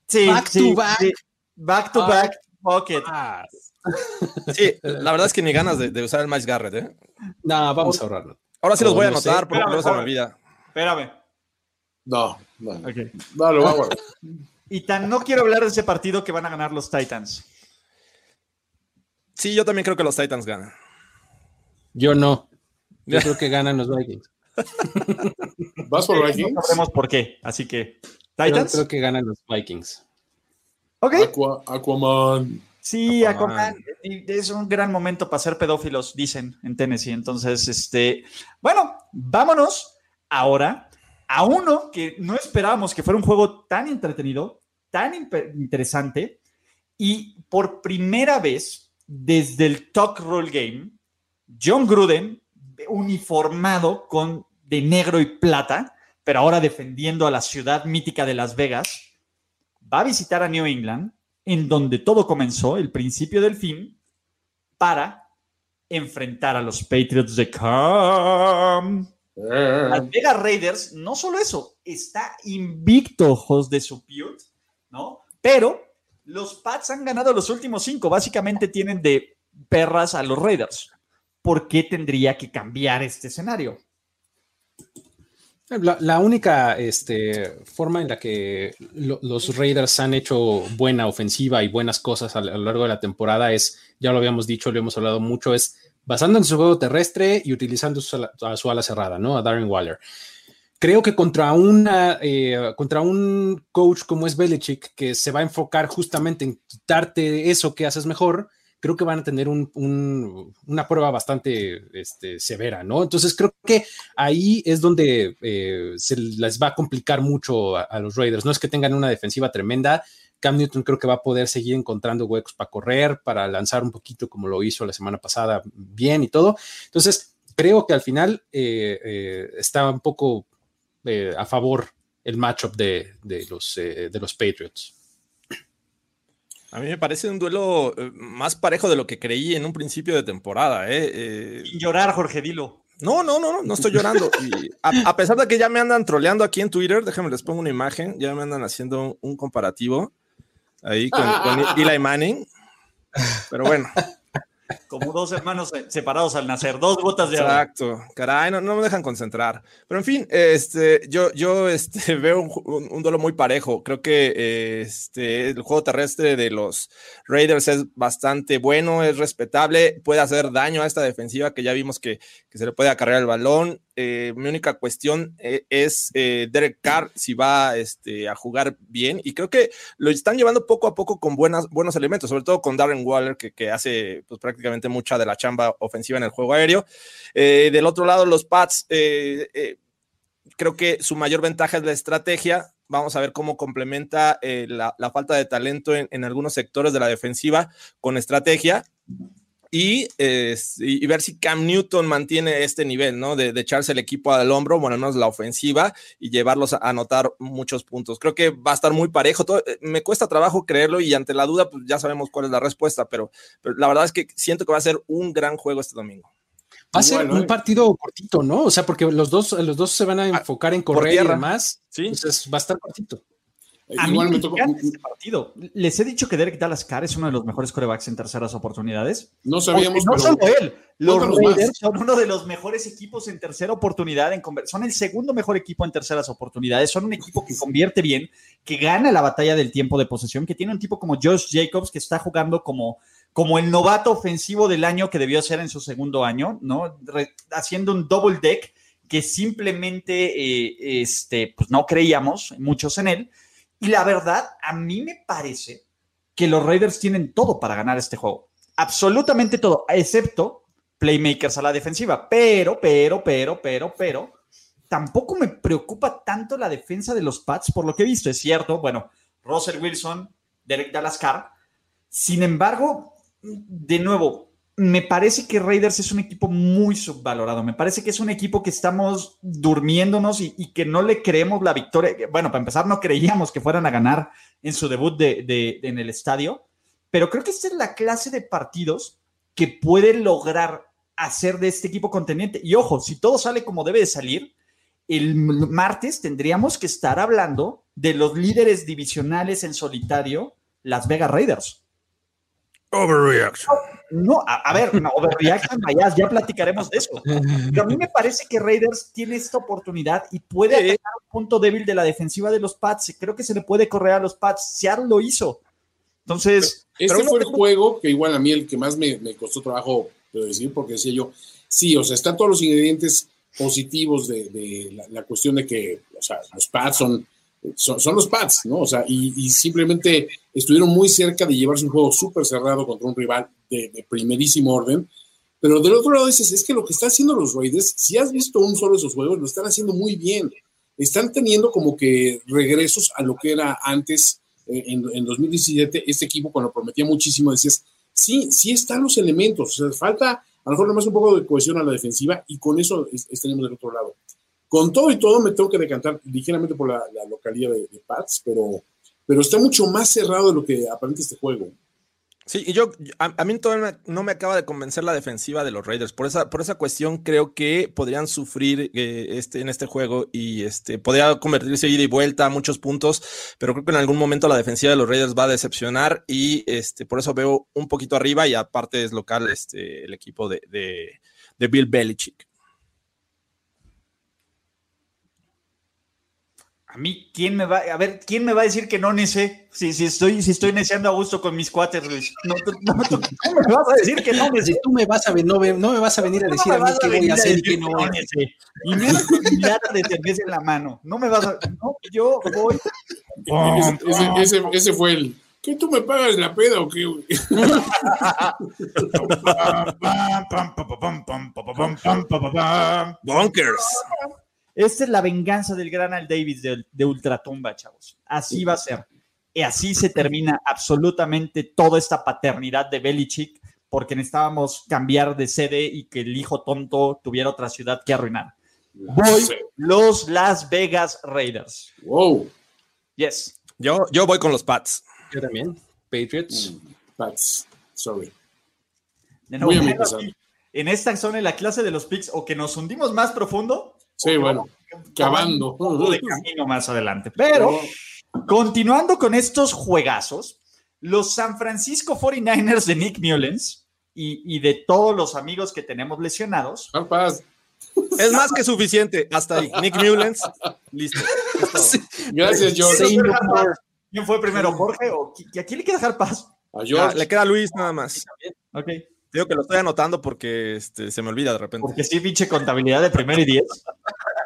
Sí, Back sí, to back. sí. Back to Ah. back pocket. Sí, la verdad es que ni ganas de, de usar el Miles Garrett, ¿eh? No, vamos a ahorrarlo. Ahora sí los voy a no anotar porque luego se me olvida. Espérame. No, no, no, Ok. no, lo va a guardar. Y tan no quiero hablar de ese partido que van a ganar los Titans. Sí, yo también creo que los Titans ganan. Yo no. Yo creo que ganan los Vikings. ¿Vas por No Vikings? sabremos por qué. Así que, Yo ¿Titans? creo que ganan los Vikings. Ok. Aqua- Aquaman. Sí, Aquaman. Aquaman. Y Es un gran momento para ser pedófilos, dicen en Tennessee. Entonces, este, bueno, vámonos ahora a uno que no esperábamos que fuera un juego tan entretenido, tan interesante. Y por primera vez desde el Talk Roll Game, John Gruden, uniformado con de negro y plata, pero ahora defendiendo a la ciudad mítica de Las Vegas, va a visitar a New England, en donde todo comenzó, el principio del fin, para enfrentar a los Patriots de Cam. Eh, Las Vegas Raiders, no solo eso, está invicto ojos de su Piut, ¿no? Pero los Pats han ganado los últimos cinco, básicamente tienen de perras a los Raiders. ¿Por qué tendría que cambiar este escenario? La, la única este, forma en la que lo- los Raiders han hecho buena ofensiva y buenas cosas a, lo largo de la temporada es, ya lo habíamos dicho, lo hemos hablado mucho, es basando en su juego terrestre y utilizando su, a su ala cerrada, ¿no? A Darren Waller. Creo que contra, una, eh, contra un coach como es Belichick, que se va a enfocar justamente en quitarte eso que haces mejor, creo que van a tener un- un- una prueba bastante este, severa, ¿no? Entonces creo que ahí es donde eh, se les va a complicar mucho a, a los Raiders. No es que tengan una defensiva tremenda. Cam Newton creo que va a poder seguir encontrando huecos para correr, para lanzar un poquito como lo hizo la semana pasada bien y todo. Entonces, creo que al final eh, eh, está un poco eh, a favor el matchup de, de los, eh, de los Patriots. A mí me parece un duelo más parejo de lo que creí en un principio de temporada. ¿eh? Eh, Sin llorar, Jorge, dilo. no, no, no, no, no estoy llorando. Y a, a pesar de que ya me andan troleando aquí en Twitter, déjenme les pongo una imagen, ya me andan haciendo un comparativo ahí con, con Eli Manning. Pero bueno, como dos hermanos separados al nacer, dos gotas de agua. Exacto, caray, no, me dejan concentrar. Pero en fin, este, yo, yo este, veo un, un, duelo muy parejo. Creo que este, el juego terrestre de los Raiders es bastante bueno, es respetable, puede hacer daño a esta defensiva que ya vimos que, que se le puede acarrear el balón. Eh, mi única cuestión eh, es eh, Derek Carr si va este, a jugar bien y creo que lo están llevando poco a poco con buenas, buenos elementos, sobre todo con Darren Waller que, hace pues, prácticamente mucha de la chamba ofensiva en el juego aéreo. del otro lado, los Pats, creo que su mayor ventaja es la estrategia. Vamos a ver cómo complementa la, falta de talento en algunos sectores de la defensiva con estrategia y, y, ver si Cam Newton mantiene este nivel, ¿no? De, echarse el equipo al hombro, bueno, menos la ofensiva y llevarlos a anotar muchos puntos. Creo que va a estar muy parejo. Eh, me cuesta trabajo creerlo y ante la duda, pues ya sabemos cuál es la respuesta, pero, la verdad es que siento que va a ser un gran juego este domingo. Va a ser un ¿eh? partido cortito, ¿no? O sea, porque los dos, los dos se van a ah, enfocar en correr y demás. Sí. Entonces va a estar cortito. A Igual mí me, tocó. Este partido. Les he dicho que Derek Dallas Carr es uno de los mejores corebacks en terceras oportunidades. No sabíamos. no solo él. Los Raiders son uno de los mejores equipos en tercera oportunidad. En son el segundo mejor equipo en terceras oportunidades. Son un equipo que convierte bien, que gana la batalla del tiempo de posesión, que tiene un tipo como Josh Jacobs que está jugando como, como el novato ofensivo del año que debió ser en su segundo año, ¿no? haciendo un double deck que simplemente eh, este, pues no creíamos muchos en él y la verdad, a mí me parece que los Raiders tienen todo para ganar este juego. Absolutamente todo, excepto playmakers a la defensiva. Pero, pero, pero, pero, pero, tampoco me preocupa tanto la defensa de los Pats por lo que he visto. Es cierto, bueno, Russell Wilson, Derek Dallas Carr. Sin embargo, de nuevo, me parece que Raiders es un equipo muy subvalorado. Me parece que es un equipo que estamos durmiéndonos y, que no le creemos la victoria. Bueno, para empezar, no creíamos que fueran a ganar en su debut de, en el estadio, pero creo que esta es la clase de partidos que puede lograr hacer de este equipo contendiente. Y ojo, si todo sale como debe de salir, el martes tendríamos que estar hablando de los líderes divisionales en solitario, Las Vegas Raiders. Overreaction. No, a, ver, no, overreaction, ya, ya platicaremos de eso. Pero a mí me parece que Raiders tiene esta oportunidad y puede atacar un punto débil de la defensiva de los Pats. Creo que se le puede correr a los Pats. Seattle lo hizo. Entonces. Este fue el juego que igual a mí el que más me, costó trabajo decir, porque decía yo, sí, o sea, están todos los ingredientes positivos de, la, cuestión de que, o sea, los Pats son son, los Pats, ¿no? O sea, y, simplemente estuvieron muy cerca de llevarse un juego súper cerrado contra un rival de, primerísimo orden. Pero del otro lado dices, es que lo que están haciendo los Raiders, si has visto un solo de esos juegos, lo están haciendo muy bien. Están teniendo como que regresos a lo que era antes, eh, en, en 2017, este equipo cuando prometía muchísimo, decías, sí, sí están los elementos, o sea, falta a lo mejor nomás un poco de cohesión a la defensiva y con eso estaremos del otro lado. Con todo y todo me tengo que decantar ligeramente por la, localidad de, Pats, pero, pero está mucho más cerrado de lo que aparenta este juego. Sí, y yo, a, mí todavía no me acaba de convencer la defensiva de los Raiders. Por esa, por esa cuestión creo que podrían sufrir eh, este, en este juego y este, podría convertirse ida y vuelta a muchos puntos, pero creo que en algún momento la defensiva de los Raiders va a decepcionar y este, por eso veo un poquito arriba y aparte es local este, el equipo de, de, de Bill Belichick. A mí, ¿quién me va a ver? ¿Quién me va a decir que no nece? Si, si estoy, si estoy neceando a gusto con mis cuates, Luis. No, tú, no, tú, me vas a decir que no nece. Tú me vas a no, no me vas a venir a decir a mí qué voy a hacer y que no nece. Y me vas a de cerveza en la mano. No me vas a. No, yo voy. ese, ese, ese, fue el. ¿Qué tú me pagas la peda o qué? Bunkers. Esta es la venganza del gran Al Davis de, Ultratumba, chavos. Así va a ser. Y así se termina absolutamente toda esta paternidad de Belichick, porque necesitábamos cambiar de sede y que el hijo tonto tuviera otra ciudad que arruinar. Voy los Las Vegas Raiders. Wow. Yes. Yo, yo voy con los Pats. Yo también. Patriots. Mm, Pats. Sorry. en esta zona, en la clase de los picks, o que nos hundimos más profundo, Sí, bueno, cavando. De camino más adelante. Pero, continuando con estos juegazos, los San Francisco 49ers de Nick Mullens y, de todos los amigos que tenemos lesionados. Es más que suficiente. Hasta ahí. Nick Mullens. Listo. Gracias, George. ¿Quién fue primero, Jorge? ¿O a quién le queda dejar paso? A George. le queda a Luis nada más. Ok. Digo que lo estoy anotando porque este, se me olvida de repente. Porque sí, pinche contabilidad de primero y diez.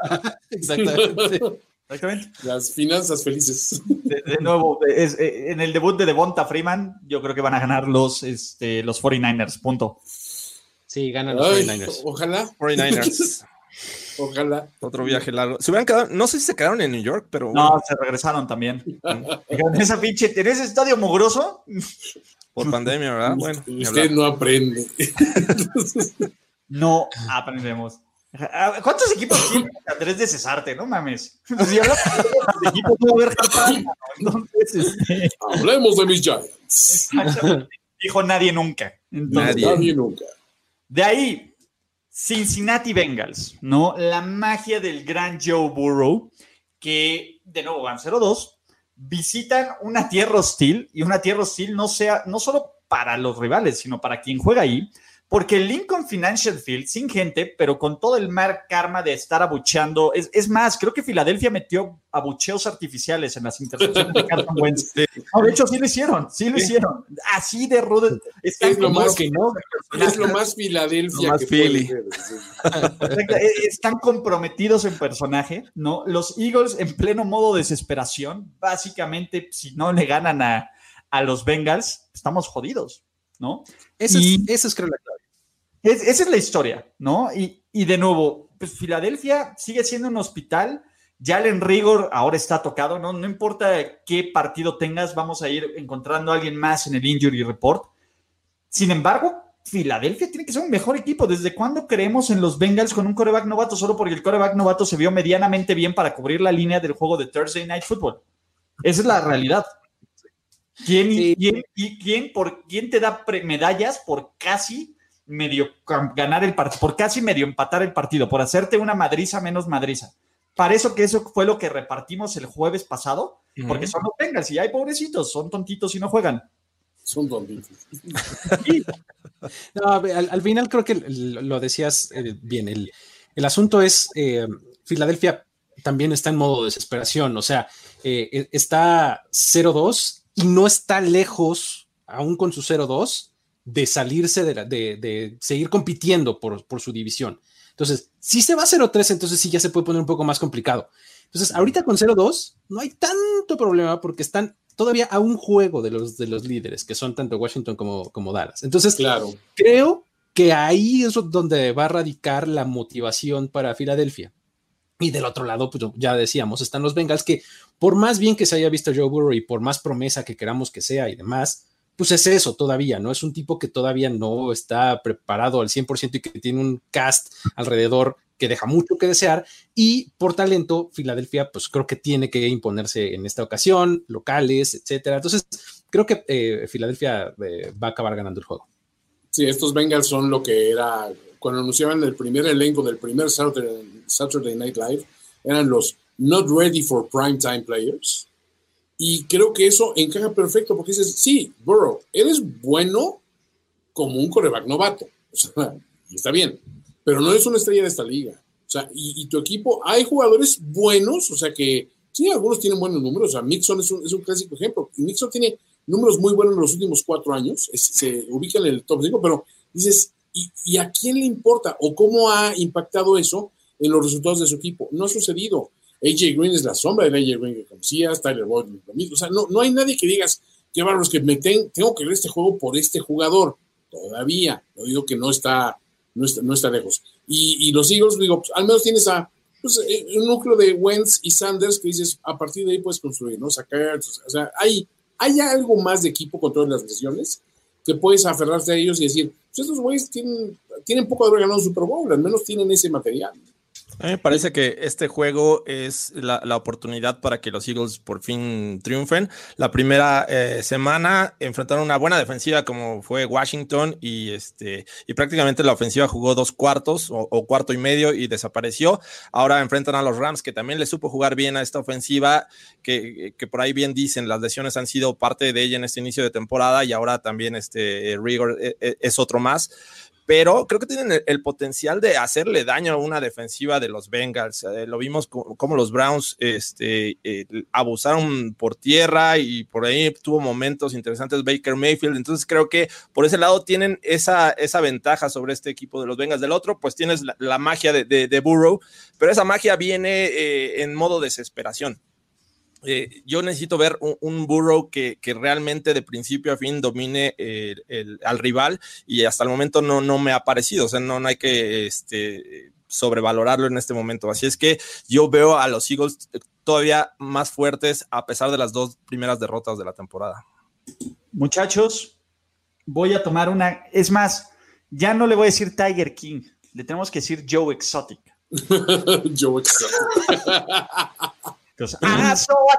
Exactamente. Exactamente. Las finanzas felices. De, nuevo, eh, en el debut de Devonta Freeman, yo creo que van a ganar los, este, los 49ers, punto. Sí, ganan los 49ers. Ojalá. 49ers. Ojalá. Otro viaje largo. Se hubieran quedado, no sé si se quedaron en New York, pero. No, se regresaron también. en esa pinche, en ese estadio mugroso. Por pandemia, ¿verdad? Bueno. Usted no aprende. no aprendemos. ¿Cuántos equipos tiene Andrés de Cesarte? No mames. Si equipos, este, Hablemos de mis Giants. Dijo nadie nunca. nadie nunca. De ahí, Cincinnati Bengals, ¿no? La magia del gran Joe Burrow, que de nuevo van 0-2, visitan una tierra hostil y una tierra hostil no sea, no solo para los rivales, sino para quien juega ahí, porque el Lincoln Financial Field, sin gente, pero con todo el mar karma de estar abucheando, es, más, creo que Filadelfia metió abucheos artificiales en las intercepciones de Carson Wentz. de hecho, sí lo hicieron, sí lo hicieron. Así de rudo. Es lo más que no. Es lo más Filadelfia que Philly. E, están comprometidos en personaje, ¿no? Los Eagles en pleno modo desesperación, básicamente, si no le ganan a, a los Bengals, estamos jodidos, ¿no? Eso, es, eso es creo la clave esa es la historia, ¿no? Y, de nuevo, pues Filadelfia sigue siendo un hospital. Jalen Rigor ahora está tocado, ¿no? No importa qué partido tengas, vamos a ir encontrando a alguien más en el injury report. Sin embargo, Filadelfia tiene que ser un mejor equipo. ¿Desde cuándo creemos en los Bengals con un coreback novato solo porque el coreback novato se vio medianamente bien para cubrir la línea del juego de Thursday Night Football? Esa es la realidad. ¿Quién, ¿quién, quién, por, ¿quién te da medallas por casi medio ganar el partido, por casi medio empatar el partido, por hacerte una madriza menos madriza. Para eso que eso fue lo que repartimos el jueves pasado, porque son los Bengals y hay pobrecitos, son tontitos y no juegan. Son tontitos. al, final creo que lo decías eh, bien. El, asunto es, eh, Filadelfia también está en modo desesperación, o sea, eh, e, está 0-2 y no está lejos, aún con su 0-2, de salirse de, de, seguir compitiendo por, por, su división. Entonces, si se va a 0-3, entonces sí ya se puede poner un poco más complicado. Entonces, ahorita con 0-2 no hay tanto problema porque están todavía a un juego de los, de los líderes, que son tanto Washington como, como Dallas. Entonces, claro. creo que ahí es donde va a radicar la motivación para Filadelfia. Y del otro lado, pues ya decíamos, están los Bengals que por más bien que se haya visto Joe Burrow y por más promesa que queramos que sea y demás, pues es eso todavía, ¿no? Es un tipo que todavía no está preparado al 100% y que tiene un cast alrededor que deja mucho que desear y por talento Filadelfia pues creo que tiene que imponerse en esta ocasión, locales, etcétera. Entonces creo que eh, Filadelfia eh, va a acabar ganando el juego. Sí, estos Bengals son lo que era cuando anunciaban el primer elenco del primer Saturday, Saturday Night Live, eran los not ready for prime time players y creo que eso encaja perfecto porque dices, sí, Burrow, eres bueno como un coreback novato. O sea, está bien, pero no eres una estrella de esta liga. O sea, y, tu equipo, hay jugadores buenos, o sea que sí, algunos tienen buenos números. O sea, Mixon es un, es un clásico ejemplo. Mixon tiene números muy buenos en los últimos cuatro años, se ubica en el top 5, pero dices, ¿y, ¿y, a quién le importa? ¿O cómo ha impactado eso en los resultados de su equipo? No ha sucedido. AJ Green es la sombra de AJ Green que conocías, Tyler Boyd lo mismo. O sea, no, no hay nadie que digas, qué bárbaros que me tengo que ver este juego por este jugador. Todavía, no digo que no está, no está, no está lejos. Y, y, los Eagles, digo, pues, al menos tienes a pues, eh, un núcleo de Wentz y Sanders que dices, a partir de ahí puedes construir, ¿no? Sacar, o sea, hay, hay algo más de equipo con todas las lesiones que puedes aferrarte a ellos y decir, pues estos güeyes tienen, tienen poco de haber ganado un Super Bowl, al menos tienen ese material. A me parece que este juego es la, oportunidad para que los Eagles por fin triunfen. La primera eh, semana enfrentaron una buena defensiva como fue Washington y, este, y prácticamente la ofensiva jugó dos cuartos o, cuarto y medio y desapareció. Ahora enfrentan a los Rams que también le supo jugar bien a esta ofensiva, que, que, por ahí bien dicen, las lesiones han sido parte de ella en este inicio de temporada y ahora también este Rigor eh, eh, es otro más pero creo que tienen el, potencial de hacerle daño a una defensiva de los Bengals. Eh, lo vimos como, los Browns este, eh, abusaron por tierra y por ahí tuvo momentos interesantes Baker Mayfield. Entonces creo que por ese lado tienen esa, esa ventaja sobre este equipo de los Bengals. Del otro, pues tienes la, magia de, Burrow, pero esa magia viene eh, en modo desesperación. Eh, yo necesito ver un, Burrow que, realmente de principio a fin domine al rival y hasta el momento no, no me ha parecido, o sea, no, hay que este, sobrevalorarlo en este momento. Así es que yo veo a los Eagles todavía más fuertes a pesar de las dos primeras derrotas de la temporada. Muchachos, voy a tomar una, es más, ya no le voy a decir Tiger King, le tenemos que decir Joe Exotic. Joe Exotic. I saw a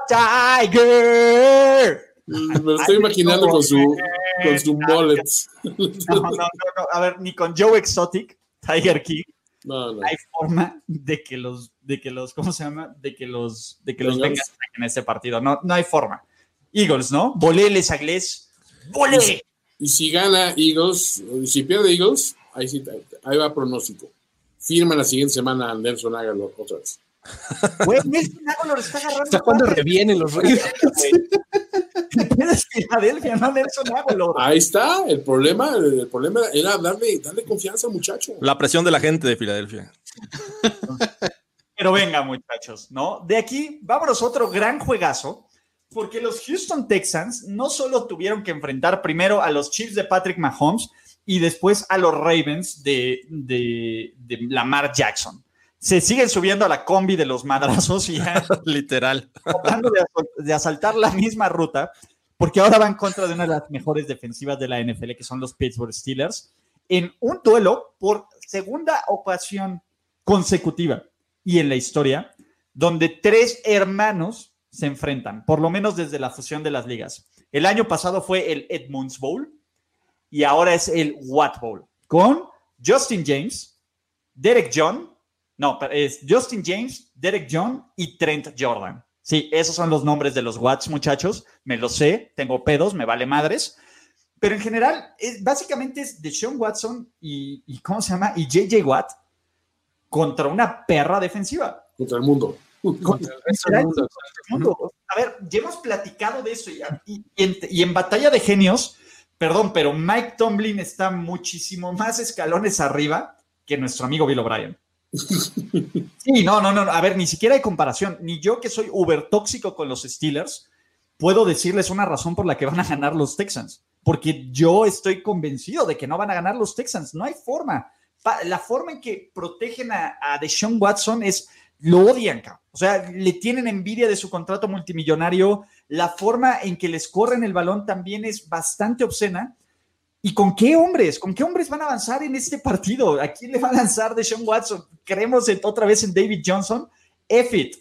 tiger. Me lo estoy imaginando con su, con su mullet. No, no, no, A ver, ni con Joe Exotic, Tiger King. No, no. Hay forma de que los, de que los, ¿cómo se llama? De que los, de que los vengan en este partido. No, no hay forma. Eagles, ¿no? Volé les agles. Volé. Y si gana Eagles, si pierde Eagles, ahí sí, ahí va pronóstico. Firma la siguiente semana a Nelson Aguilar otra vez. Güey, Nelson Aguilar está agarrando. Está cuando revienen los reyes. Filadelfia, no Nelson Aguilar. Ahí está, el problema, el problema era darle, darle confianza al muchacho. La presión de la gente de Filadelfia. Pero venga, muchachos, ¿no? De aquí, vámonos a otro gran juegazo, porque los Houston Texans no solo tuvieron que enfrentar primero a los Chiefs de Patrick Mahomes y después a los Ravens de, de, de Lamar Jackson se siguen subiendo a la combi de los madrazos y ya, literal tratando de, asaltar la misma ruta, porque ahora van contra de una de las mejores defensivas de la NFL, que son los Pittsburgh Steelers, en un duelo por segunda ocasión consecutiva y en la historia, donde tres hermanos se enfrentan, por lo menos desde la fusión de las ligas. El año pasado fue el Edmunds Bowl y ahora es el Watt Bowl, con Justin James, Derek John, no, es Justin James, Derek John y Trent Jordan. Sí, esos son los nombres de los Watts, muchachos. Me lo sé, tengo pedos, me vale madres. Pero en general, es, básicamente es de Sean Watson y, ¿cómo se llama? Y JJ Watt contra una perra defensiva. Contra el mundo. Contra el mundo. A ver, ya hemos platicado de eso y, y en batalla de genios, perdón, pero Mike Tomlin está muchísimo más escalones arriba que nuestro amigo Bill O'Brien. Sí, no, no, no. A ver, ni siquiera hay comparación. Ni yo que soy uber tóxico con los Steelers, puedo decirles una razón por la que van a ganar los Texans. Porque yo estoy convencido de que no van a ganar los Texans. No hay forma. La forma en que protegen a, a Deshaun Watson es lo odian, o sea, le tienen envidia de su contrato multimillonario. La forma en que les corren el balón también es bastante obscena. ¿Y con qué hombres? ¿Con qué hombres van a avanzar en este partido? ¿A quién le va a lanzar de Sean Watson? ¿Creemos otra vez en David Johnson? F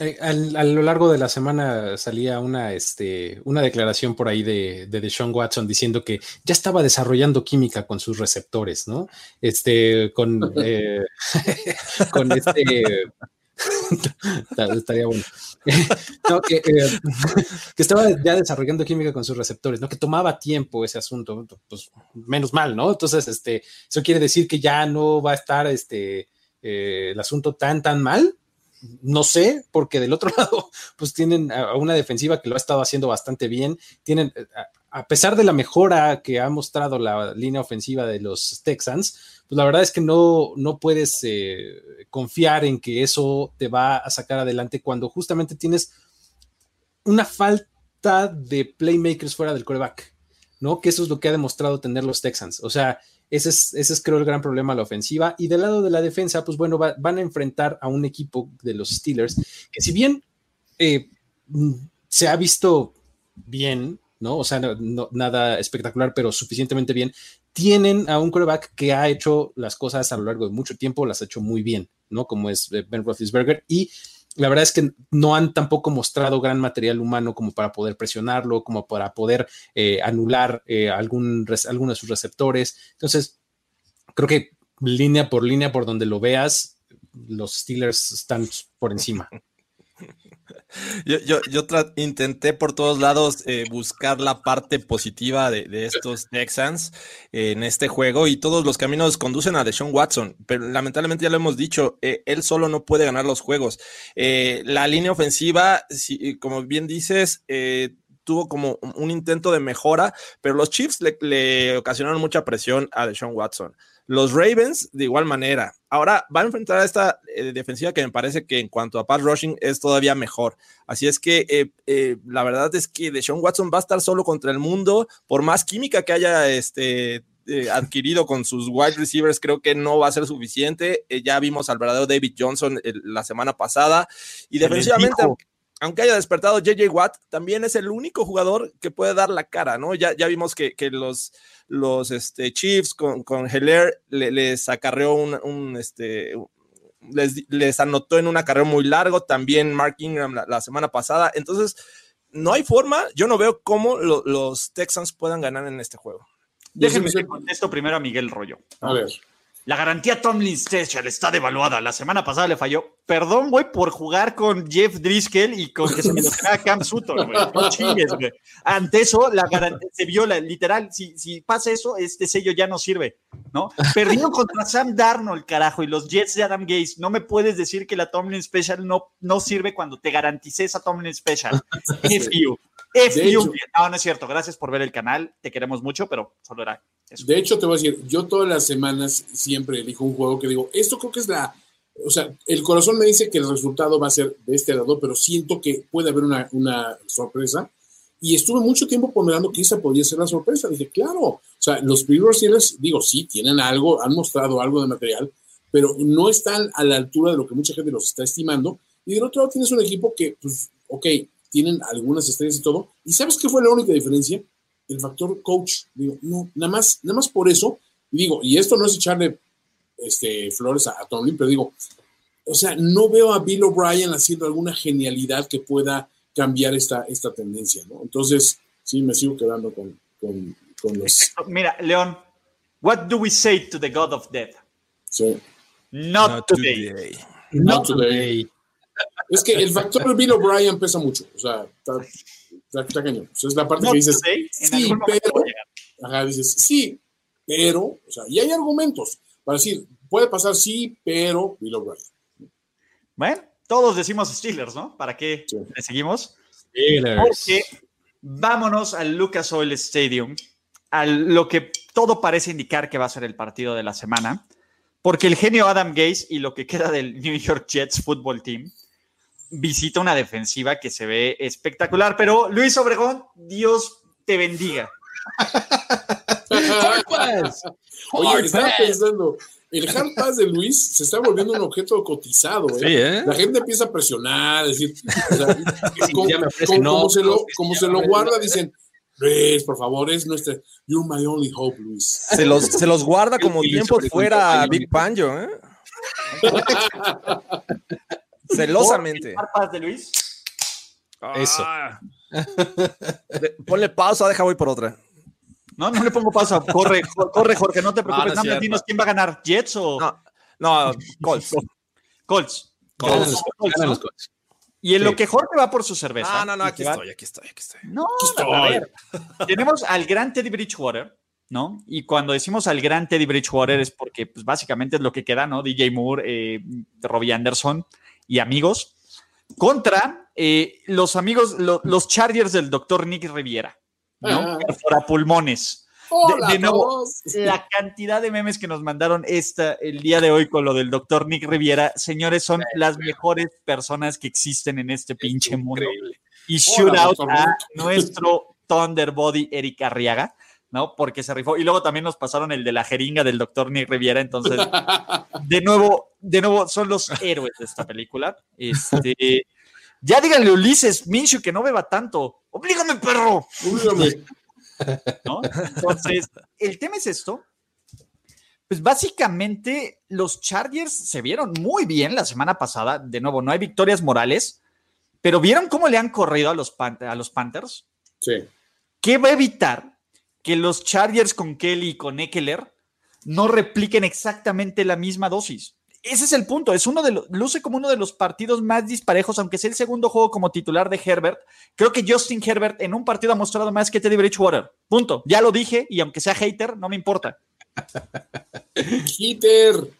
eh, a lo largo de la semana salía una, este, una declaración por ahí de, de Deshaun Watson diciendo que ya estaba desarrollando química con sus receptores, ¿no? Este, con, eh, con este, estaría bueno. Eh, que, estaba ya desarrollando química con sus receptores, ¿no? Que tomaba tiempo ese asunto, pues menos mal, ¿no? Entonces, este, eso quiere decir que ya no va a estar este, eh, el asunto tan, tan mal. No sé, porque del otro lado, pues tienen a una defensiva que lo ha estado haciendo bastante bien. Tienen, a pesar de la mejora que ha mostrado la línea ofensiva de los Texans, pues la verdad es que no, no puedes eh, confiar en que eso te va a sacar adelante cuando justamente tienes una falta de playmakers fuera del coreback, ¿no? Que eso es lo que ha demostrado tener los Texans. O sea, ese es, ese es creo el gran problema a la ofensiva. Y del lado de la defensa, pues bueno, van a enfrentar a un equipo de los Steelers que si bien eh, se ha visto bien, ¿no? O sea, nada espectacular, pero suficientemente bien. Tienen a un quarterback que ha hecho las cosas a lo largo de mucho tiempo, las ha hecho muy bien, ¿no? Como es eh, Ben Roethlisberger y la verdad es que no han tampoco mostrado gran material humano como para poder presionarlo, como para poder eh, anular eh, algún, alguno de sus receptores. Entonces, creo que línea por línea, por donde lo veas, los Steelers están por encima. Yo, yo, yo intenté por todos lados eh, buscar la parte positiva de, estos Texans en este juego y todos los caminos conducen a Deshaun Watson, pero lamentablemente ya lo hemos dicho, eh, él solo no puede ganar los juegos. Eh, la línea ofensiva, si, como bien dices, tuvo como un intento de mejora, pero los Chiefs le, le ocasionaron mucha presión a Deshaun Watson. Los Ravens, de igual manera. Ahora va a enfrentar a esta eh, defensiva que me parece que en cuanto a pass rushing es todavía mejor. Así es que eh, eh, la verdad es que Deshaun Watson va a estar solo contra el mundo, por más química que haya este, adquirido con sus wide receivers, creo que no va a ser suficiente. ya vimos al verdadero David Johnson la semana pasada y defensivamente aunque haya despertado JJ Watt, también es el único jugador que puede dar la cara, ¿no? Ya, ya vimos que, que los, los este, Chiefs con, con Heller les acarreó un, este, les, les, anotó en un acarreo muy largo, también Mark Ingram la, semana pasada. Entonces, no hay forma, yo no veo cómo los Texans puedan ganar en este juego. Déjenme que contesto primero a Miguel Rollo. A ver. La garantía Tomlin Special está devaluada. La semana pasada le falló. Perdón, voy por jugar con Jeff Driscoll y con que se me a Cam Sutton, güey. No chingues, güey. Ante eso, la garantía se viola. Literal, si, si pasa eso, este sello ya no sirve, ¿no? Perdieron contra Sam Darnold, carajo, y los Jets de Adam Gaze. No me puedes decir que la Tomlin Special no, no sirve cuando te garanticé esa Tomlin Special. F you. F you. No, no es cierto. Gracias por ver el canal. Te queremos mucho, pero solo era de hecho, te voy a decir, yo todas las semanas siempre elijo un juego que digo, esto creo que es la, o sea, el corazón me dice que el resultado va a ser de este lado, pero siento que puede haber una, sorpresa. Y estuve mucho tiempo ponderando que esa podría ser la sorpresa. Dije, claro, o sea, los primeros Steelers, digo, sí, tienen algo, han mostrado algo de material, pero no están a la altura de lo que mucha gente los está estimando. Y del otro lado tienes un equipo que, pues, ok, tienen algunas estrellas y todo. ¿Y sabes qué fue la única diferencia? El factor coach. Digo, no, nada más, nada más por eso. Y digo, y esto no es echarle este, flores a, a pero digo, o sea, no veo a Bill O'Brien haciendo alguna genialidad que pueda cambiar esta, esta tendencia, ¿no? Entonces, sí, me sigo quedando con, con, los... Mira, León, what do we say to the God of Death? Sí. Not, today. Not, today. Es que el factor Bill O'Brien pesa mucho, o sea, Está, cañón. es la parte que dices, sí, pero, ajá, dices, sí, pero, o sea, y hay argumentos para decir, puede pasar sí, pero Bill O'Brien. Bueno, todos decimos Steelers, ¿no? ¿Para qué le seguimos? Steelers. Porque vámonos al Lucas Oil Stadium, a lo que todo parece indicar que va a ser el partido de la semana, porque el genio Adam Gaze y lo que queda del New York Jets Football Team visita una defensiva que se ve espectacular. Pero Luis Obregón, Dios te bendiga. Oye, estaba pensando, el hard pass de Luis se está volviendo un objeto cotizado. ¿eh? ¿eh? La gente empieza a presionar, decir, como, se lo, como se lo guarda, dicen, Luis, por favor, es nuestra. You're my only hope, Luis. Se los, se los guarda como tiempo fuera Big Panjo, ¿eh? Celosamente. Paz de Luis? Eso. Ah. Ponle pausa, deja voy por otra. No, no le pongo pausa. Corre, corre, Jorge, no te preocupes. No, no dinos quién va a ganar, Jets o. No, no Colts. Colts. Colts. Colts, Y en lo que Jorge va por su cerveza. Ah, no, no, aquí estoy, aquí estoy, aquí estoy. No, a ver. Tenemos al gran Teddy Bridgewater, ¿no? Y cuando decimos al gran Teddy Bridgewater es porque, pues, básicamente es lo que queda, ¿no? DJ Moore, eh, Robbie Anderson y amigos contra eh, los amigos, los Chargers del doctor Nick Riviera, ¿no? Para pulmones. De, nuevo, la cantidad de memes que nos mandaron esta, el día de hoy con lo del doctor Nick Riviera, señores, son las mejores personas que existen en este pinche mundo. Y shoot out a nuestro Thunderbody Eric Arriaga. ¿No? Porque se rifó. Y luego también nos pasaron el de la jeringa del doctor Nick Riviera. Entonces, de nuevo, de nuevo, son los héroes de esta película. Este, ya díganle Ulises Minshew que no beba tanto. Oblígame, perro. Oblígame. Entonces, el tema es esto. Pues básicamente los Chargers se vieron muy bien la semana pasada. De nuevo, no hay victorias morales, pero ¿vieron cómo le han corrido a los, a los Panthers? Sí. ¿Qué va a evitar que los Chargers con Kelly y con Eckler no repliquen exactamente la misma dosis? Ese es el punto. Es uno de los, luce como uno de los partidos más disparejos, aunque sea el segundo juego como titular de Herbert. Creo que Justin Herbert en un partido ha mostrado más que Teddy Bridgewater. Punto. Ya lo dije y aunque sea hater, no me importa. Hater.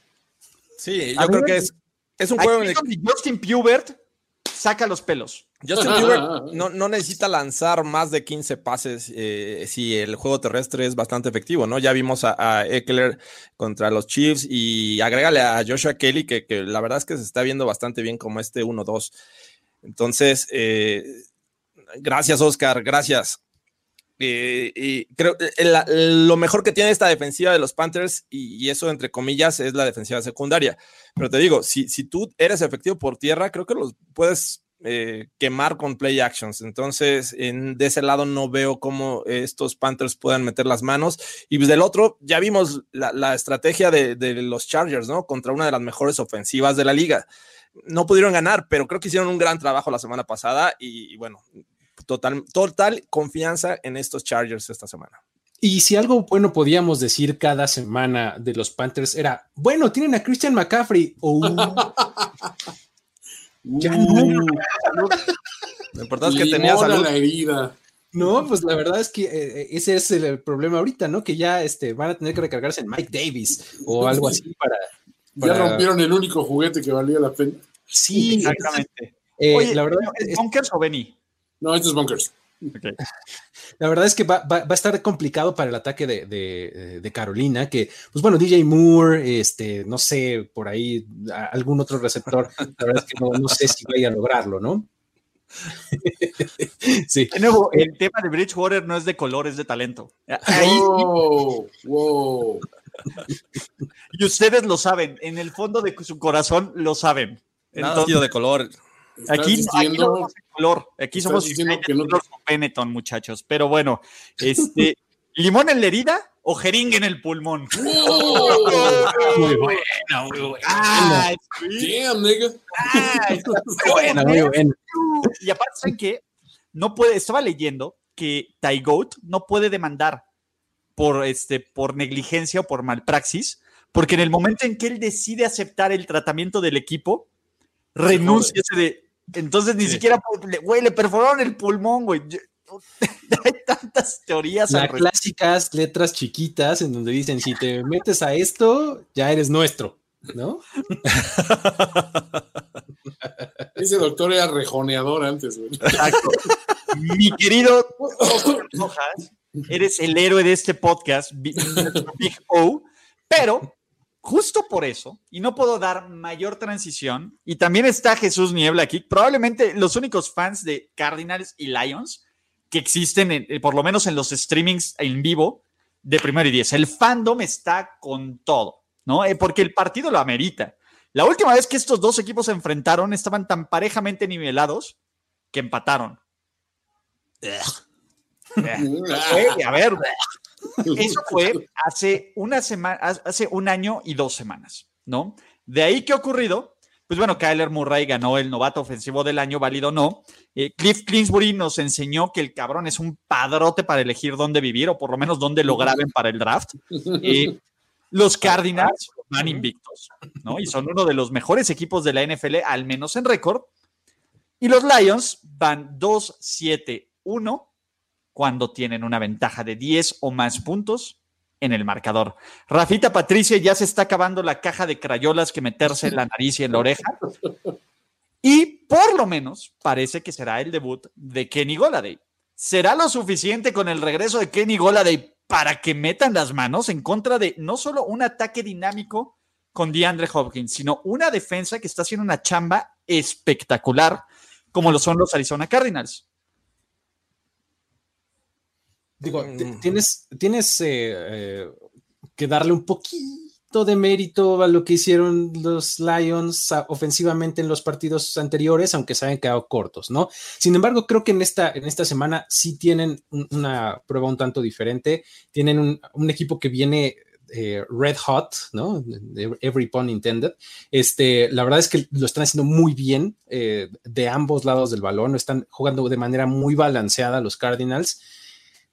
Sí, yo creo que es, es un juego en el que Justin Pubert saca los pelos. Justin Pubert no, no, necesita lanzar más de 15 pases eh, si el juego terrestre es bastante efectivo, ¿no? Ya vimos a, Eckler contra los Chiefs y agrégale a Joshua Kelly, que, que, la verdad es que se está viendo bastante bien como este 1-2. Entonces, eh, gracias, Oscar, gracias. Eh, y creo que lo mejor que tiene esta defensiva de los Panthers, y, eso entre comillas, es la defensiva secundaria. Pero te digo, si, si tú eres efectivo por tierra, creo que los puedes eh, quemar con play actions. Entonces, en, de ese lado no veo cómo estos Panthers puedan meter las manos. Y pues del otro, ya vimos la, estrategia de, los Chargers, ¿no? Contra una de las mejores ofensivas de la liga. No pudieron ganar, pero creo que hicieron un gran trabajo la semana pasada y bueno, total, total confianza en estos Chargers esta semana. Y si algo bueno podíamos decir cada semana de los Panthers era, bueno, tienen a Christian McCaffrey. Oh. Ya no. Lo importante es que tenía salud. la herida. No, pues la verdad es que eh, ese es el, problema ahorita, ¿no? Que ya este, van a tener que recargarse en Mike Davis o algo así para, Ya rompieron el único juguete que valía la pena. Sí, exactamente. Eh, Oye, la verdad, ¿es Bunkers o Benny? No, estos Bunkers. La verdad es que va, a estar complicado para el ataque de, Carolina, que, pues bueno, DJ Moore, este, no sé, por ahí algún otro receptor, la verdad es que no, sé si vaya a lograrlo, ¿no? sí. De nuevo, el tema de Bridgewater no es de color, es de talento. wow. y ustedes lo saben, en el fondo de su corazón lo saben. Entonces, de color. Aquí, aquí, somos color, aquí somos que no... Benetton, muchachos. Pero bueno, este, ¿limón en la herida o jeringue en el pulmón? muy buena, muy buena. Damn, nigga. muy buena, muy buena. Y aparte, ¿saben qué? No puede, estaba leyendo que Ty Goat no puede demandar por, este, por negligencia o por malpraxis, porque en el momento en que él decide aceptar el tratamiento del equipo, renuncia ese de entonces ni siquiera, güey, le perforaron el pulmón, güey. Hay tantas teorías. Las clásicas letras chiquitas en donde dicen, si te metes a esto, ya eres nuestro, ¿no? Ese doctor era rejoneador antes, güey. Exacto. Mi querido Rojas, eres el héroe de este podcast, Big O, pero justo por eso, y no puedo dar mayor transición, y también está Jesús Niebla aquí, probablemente los únicos fans de Cardinals y Lions que existen, eh, por lo menos en los streamings en vivo de primero y diez. El fandom está con todo, ¿no? Eh, porque el partido lo amerita. La última vez que estos dos equipos se enfrentaron estaban tan parejamente nivelados que empataron. a ver, eso fue hace una semana, hace un año y dos semanas, ¿no? De ahí que ha ocurrido, pues bueno, Kyler Murray ganó el novato ofensivo del año, válido o no. Eh, Cliff Clinsbury nos enseñó que el cabrón es un padrote para elegir dónde vivir, o por lo menos dónde lo graben para el draft. Eh, los Cardinals van invictos, ¿no? Y son uno de los mejores equipos de la NFL, al menos en récord. Y los Lions van 2-7-1 cuando tienen una ventaja de 10 o más puntos en el marcador. Rafita Patricia ya se está acabando la caja de crayolas que meterse en la nariz y en la oreja. Y por lo menos parece que será el debut de Kenny Goladay. ¿Será lo suficiente con el regreso de Kenny Goladay para que metan las manos en contra de no solo un ataque dinámico con DeAndre Hopkins, sino una defensa que está haciendo una chamba espectacular, como lo son los Arizona Cardinals? Digo, mm. tienes, tienes eh, eh, que darle un poquito de mérito a lo que hicieron los Lions ofensivamente en los partidos anteriores, aunque se hayan quedado cortos, ¿no? Sin embargo, creo que en esta, en esta semana sí tienen una prueba un tanto diferente. Tienen un, un equipo que viene eh, red hot, ¿no? Every pun intended. Este, la verdad es que lo están haciendo muy bien eh, de ambos lados del balón, están jugando de manera muy balanceada los Cardinals,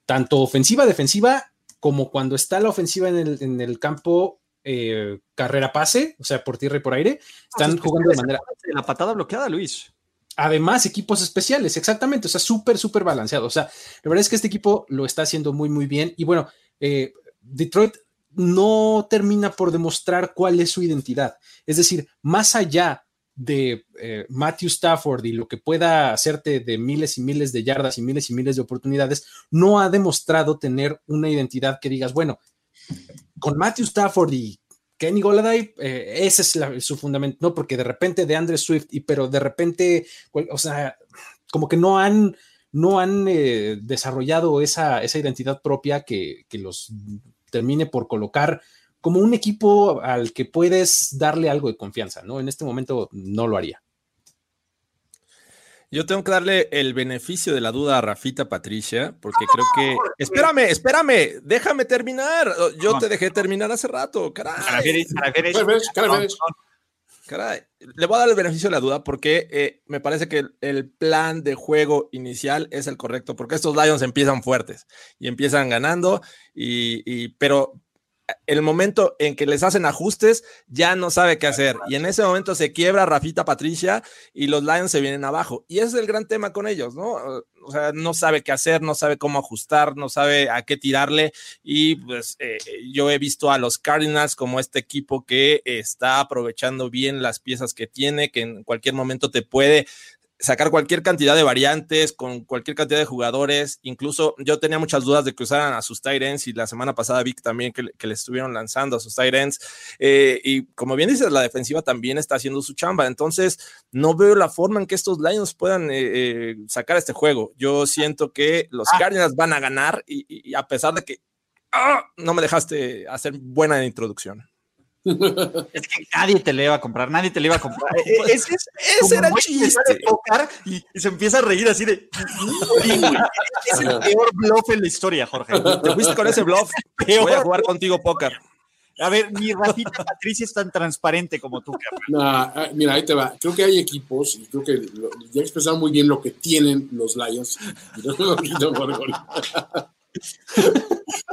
tanto ofensiva, defensiva, como cuando está la ofensiva en el, campo eh, carrera pase, o sea, por tierra y por aire, están jugando de manera... La patada bloqueada, Luis. Además, equipos especiales, exactamente, o sea, súper, súper balanceado. O sea, la verdad es que este equipo lo está haciendo muy, muy bien. Y bueno, Detroit no termina por demostrar cuál es su identidad. Es decir, más allá de eh, Matthew Stafford y lo que pueda hacerte de miles y miles de yardas y miles y miles de oportunidades, no ha demostrado tener una identidad que digas, bueno, con Matthew Stafford y Kenny Goladay, eh, ese es su fundamento, no porque de repente de Andre Swift, y pero de repente, o sea, como que no han, no han eh, desarrollado esa, esa, identidad propia que, que los termine por colocar como un equipo al que puedes darle algo de confianza, ¿no? En este momento no lo haría. Yo tengo que darle el beneficio de la duda a Rafita Patricia, porque creo que. Espérame, espérame, déjame terminar. Yo te dejé terminar hace rato, caray. Caray, le voy a dar el beneficio de la duda porque eh, me parece que el, plan de juego inicial es el correcto, porque estos Lions empiezan fuertes y empiezan ganando, y, pero el momento en que les hacen ajustes, ya no sabe qué hacer. Y en ese momento se quiebra Rafita Patricia y los Lions se vienen abajo. Y ese es el gran tema con ellos, ¿no? O sea, no sabe qué hacer, no sabe cómo ajustar, no sabe a qué tirarle. Y pues eh, yo he visto a los Cardinals como este equipo que está aprovechando bien las piezas que tiene, que en cualquier momento te puede sacar cualquier cantidad de variantes con cualquier cantidad de jugadores. Incluso yo tenía muchas dudas de que usaran a sus Tyrants y la semana pasada vi también que, le estuvieron lanzando a sus Tyrants. Eh, y como bien dices, la defensiva también está haciendo su chamba. Entonces, no veo la forma en que estos Lions puedan eh, eh, sacar este juego. Yo siento que los ah. Cardinals van a ganar y, a pesar de que ¡ah! no me dejaste hacer buena introducción. Es que nadie te le iba a comprar, nadie te le iba a comprar. E-, ese, ese era el chiste. Y, y, se empieza a reír así de. es el peor bluff en la historia, Jorge. Te fuiste con ese bluff. Voy a jugar contigo póker. A ver, mi Rafita Patricia es tan transparente como tú, ah, mira, ahí te va. Creo que hay equipos, y creo que ya expresaron muy bien lo que tienen los Lions.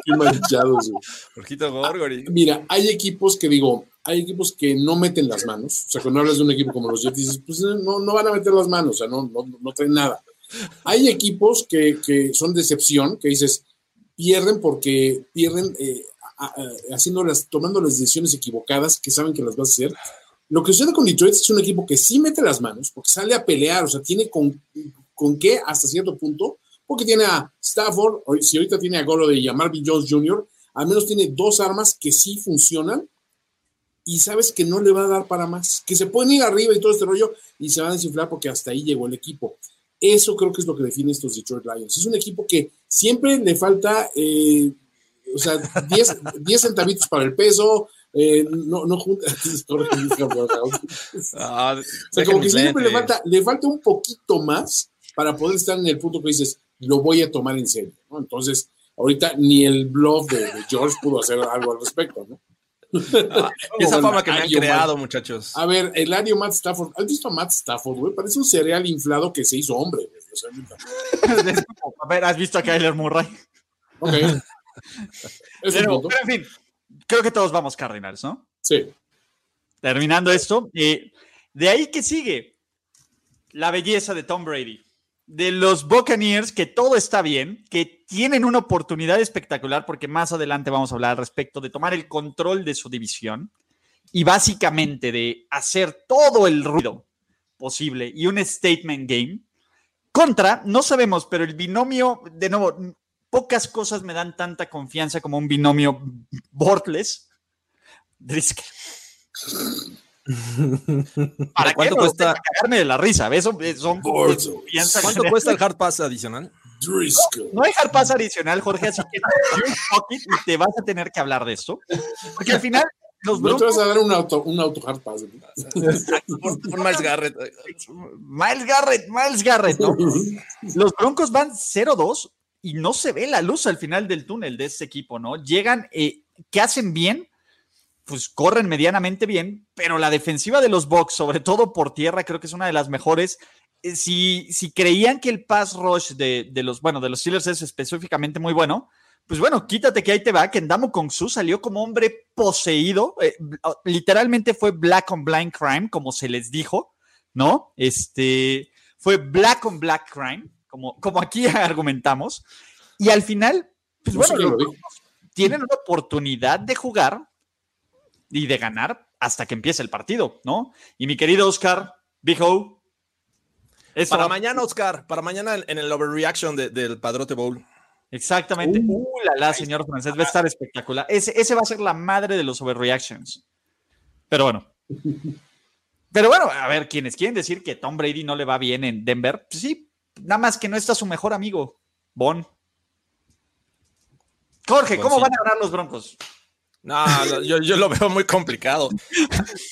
Qué manchados, Mira, hay equipos que digo, hay equipos que no meten las manos. O sea, cuando hablas de un equipo como los Jets, dices, pues no, no van a meter las manos, o sea, no, no, no traen nada. Hay equipos que, que, son decepción, que dices, pierden porque pierden eh, haciéndolas, tomando las decisiones equivocadas que saben que las vas a hacer. Lo que sucede con Detroit es un equipo que sí mete las manos, porque sale a pelear, o sea, tiene con, con qué hasta cierto punto, porque tiene a Stafford, si ahorita tiene a Golo a Marvin Jones Jr., al menos tiene dos armas que sí funcionan y sabes que no le va a dar para más, que se pueden ir arriba y todo este rollo y se van a desinflar porque hasta ahí llegó el equipo. Eso creo que es lo que define estos Detroit Lions. Es un equipo que siempre le falta, eh, o sea, 10 centavitos para el peso, eh, no, no junta. Ah, o sea, como que siempre le falta, le falta un poquito más para poder estar en el punto que dices, lo voy a tomar en serio, ¿no? Entonces, ahorita ni el blog de, George pudo hacer algo al respecto, ¿no? Ah, esa fama que me han creado, muchachos. A ver, el año Matt Stafford. ¿Has visto a Matt Stafford, güey? Parece un cereal inflado que se hizo hombre, a ver, ¿has visto a Kyler Murray? Ok. pero, en fin, creo que todos vamos Cardinals, ¿no? Sí. Terminando esto, eh, de ahí que sigue la belleza de Tom Brady de los Buccaneers, que todo está bien, que tienen una oportunidad espectacular, porque más adelante vamos a hablar al respecto de tomar el control de su división y básicamente de hacer todo el ruido posible y un statement game. Contra, no sabemos, pero el binomio, de nuevo, pocas cosas me dan tanta confianza como un binomio Bortles. Driscoll. ¿Para cuánto cuesta? Cagarme de la risa, Son, ¿Cuánto cuesta el hard pass adicional? No, hay hard pass adicional, Jorge, así que y te vas a tener que hablar de esto. Porque al final, Los no te vas a dar un auto, un auto hard pass. un Miles Garrett. Miles Garrett, Miles Garrett, ¿no? Los Broncos van 0-2 y no se ve la luz al final del túnel de ese equipo, ¿no? Llegan, eh, ¿qué hacen bien? Pues corren medianamente bien, pero la defensiva de los Bucks, sobre todo por tierra, creo que es una de las mejores. Eh, si, si creían que el pass rush de, de los, bueno, de los Steelers es específicamente muy bueno, pues bueno, quítate que ahí te va, que Ndamo Kong Su salió como hombre poseído, eh, literalmente fue black on blind crime, como se les dijo, ¿no? Este, fue black on black crime, como, como aquí argumentamos, y al final, pues bueno, tienen una oportunidad de jugar y de ganar hasta que empiece el partido, ¿no? Y mi querido Oscar, Big Para mañana, Oscar, para mañana en el overreaction del Padrote Bowl. Exactamente. Uh, uh la, la, señor francés, va a estar espectacular. Ese, ese va a ser la madre de los overreactions. Pero bueno. Pero bueno, a ver, quienes quieren decir que Tom Brady no le va bien en Denver, pues sí, nada más que no está su mejor amigo, Bon. Jorge, ¿cómo van a ganar los Broncos? No, yo, yo, lo veo muy complicado.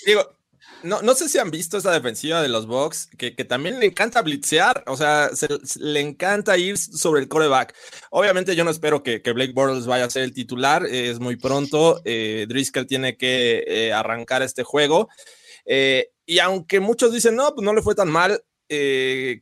Digo, no, no sé si han visto esa defensiva de los Bucks, que, también le encanta blitzear, o sea, le encanta ir sobre el coreback. Obviamente yo no espero que, Blake Bortles vaya a ser el titular, es muy pronto, eh, Driscoll tiene que eh, arrancar este juego. Eh, y aunque muchos dicen, no, pues no le fue tan mal,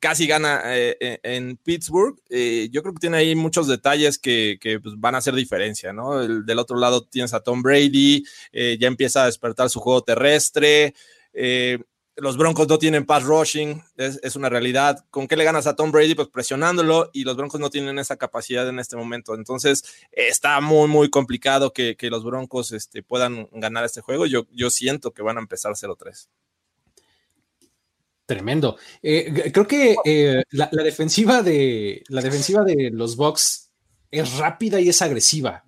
casi gana en Pittsburgh. yo creo que tiene ahí muchos detalles que, pues, van a hacer diferencia, ¿no? del otro lado tienes a Tom Brady, ya empieza a despertar su juego terrestre. Eh, los Broncos no tienen pass rushing, es, una realidad. ¿Con qué le ganas a Tom Brady? Pues presionándolo y los Broncos no tienen esa capacidad en este momento. Entonces está muy, muy complicado que, los Broncos este, puedan ganar este juego. Yo, yo siento que van a empezar 0-3. Tremendo. Eh, creo que eh, la, defensiva de, la defensiva de los Bucks es rápida y es agresiva.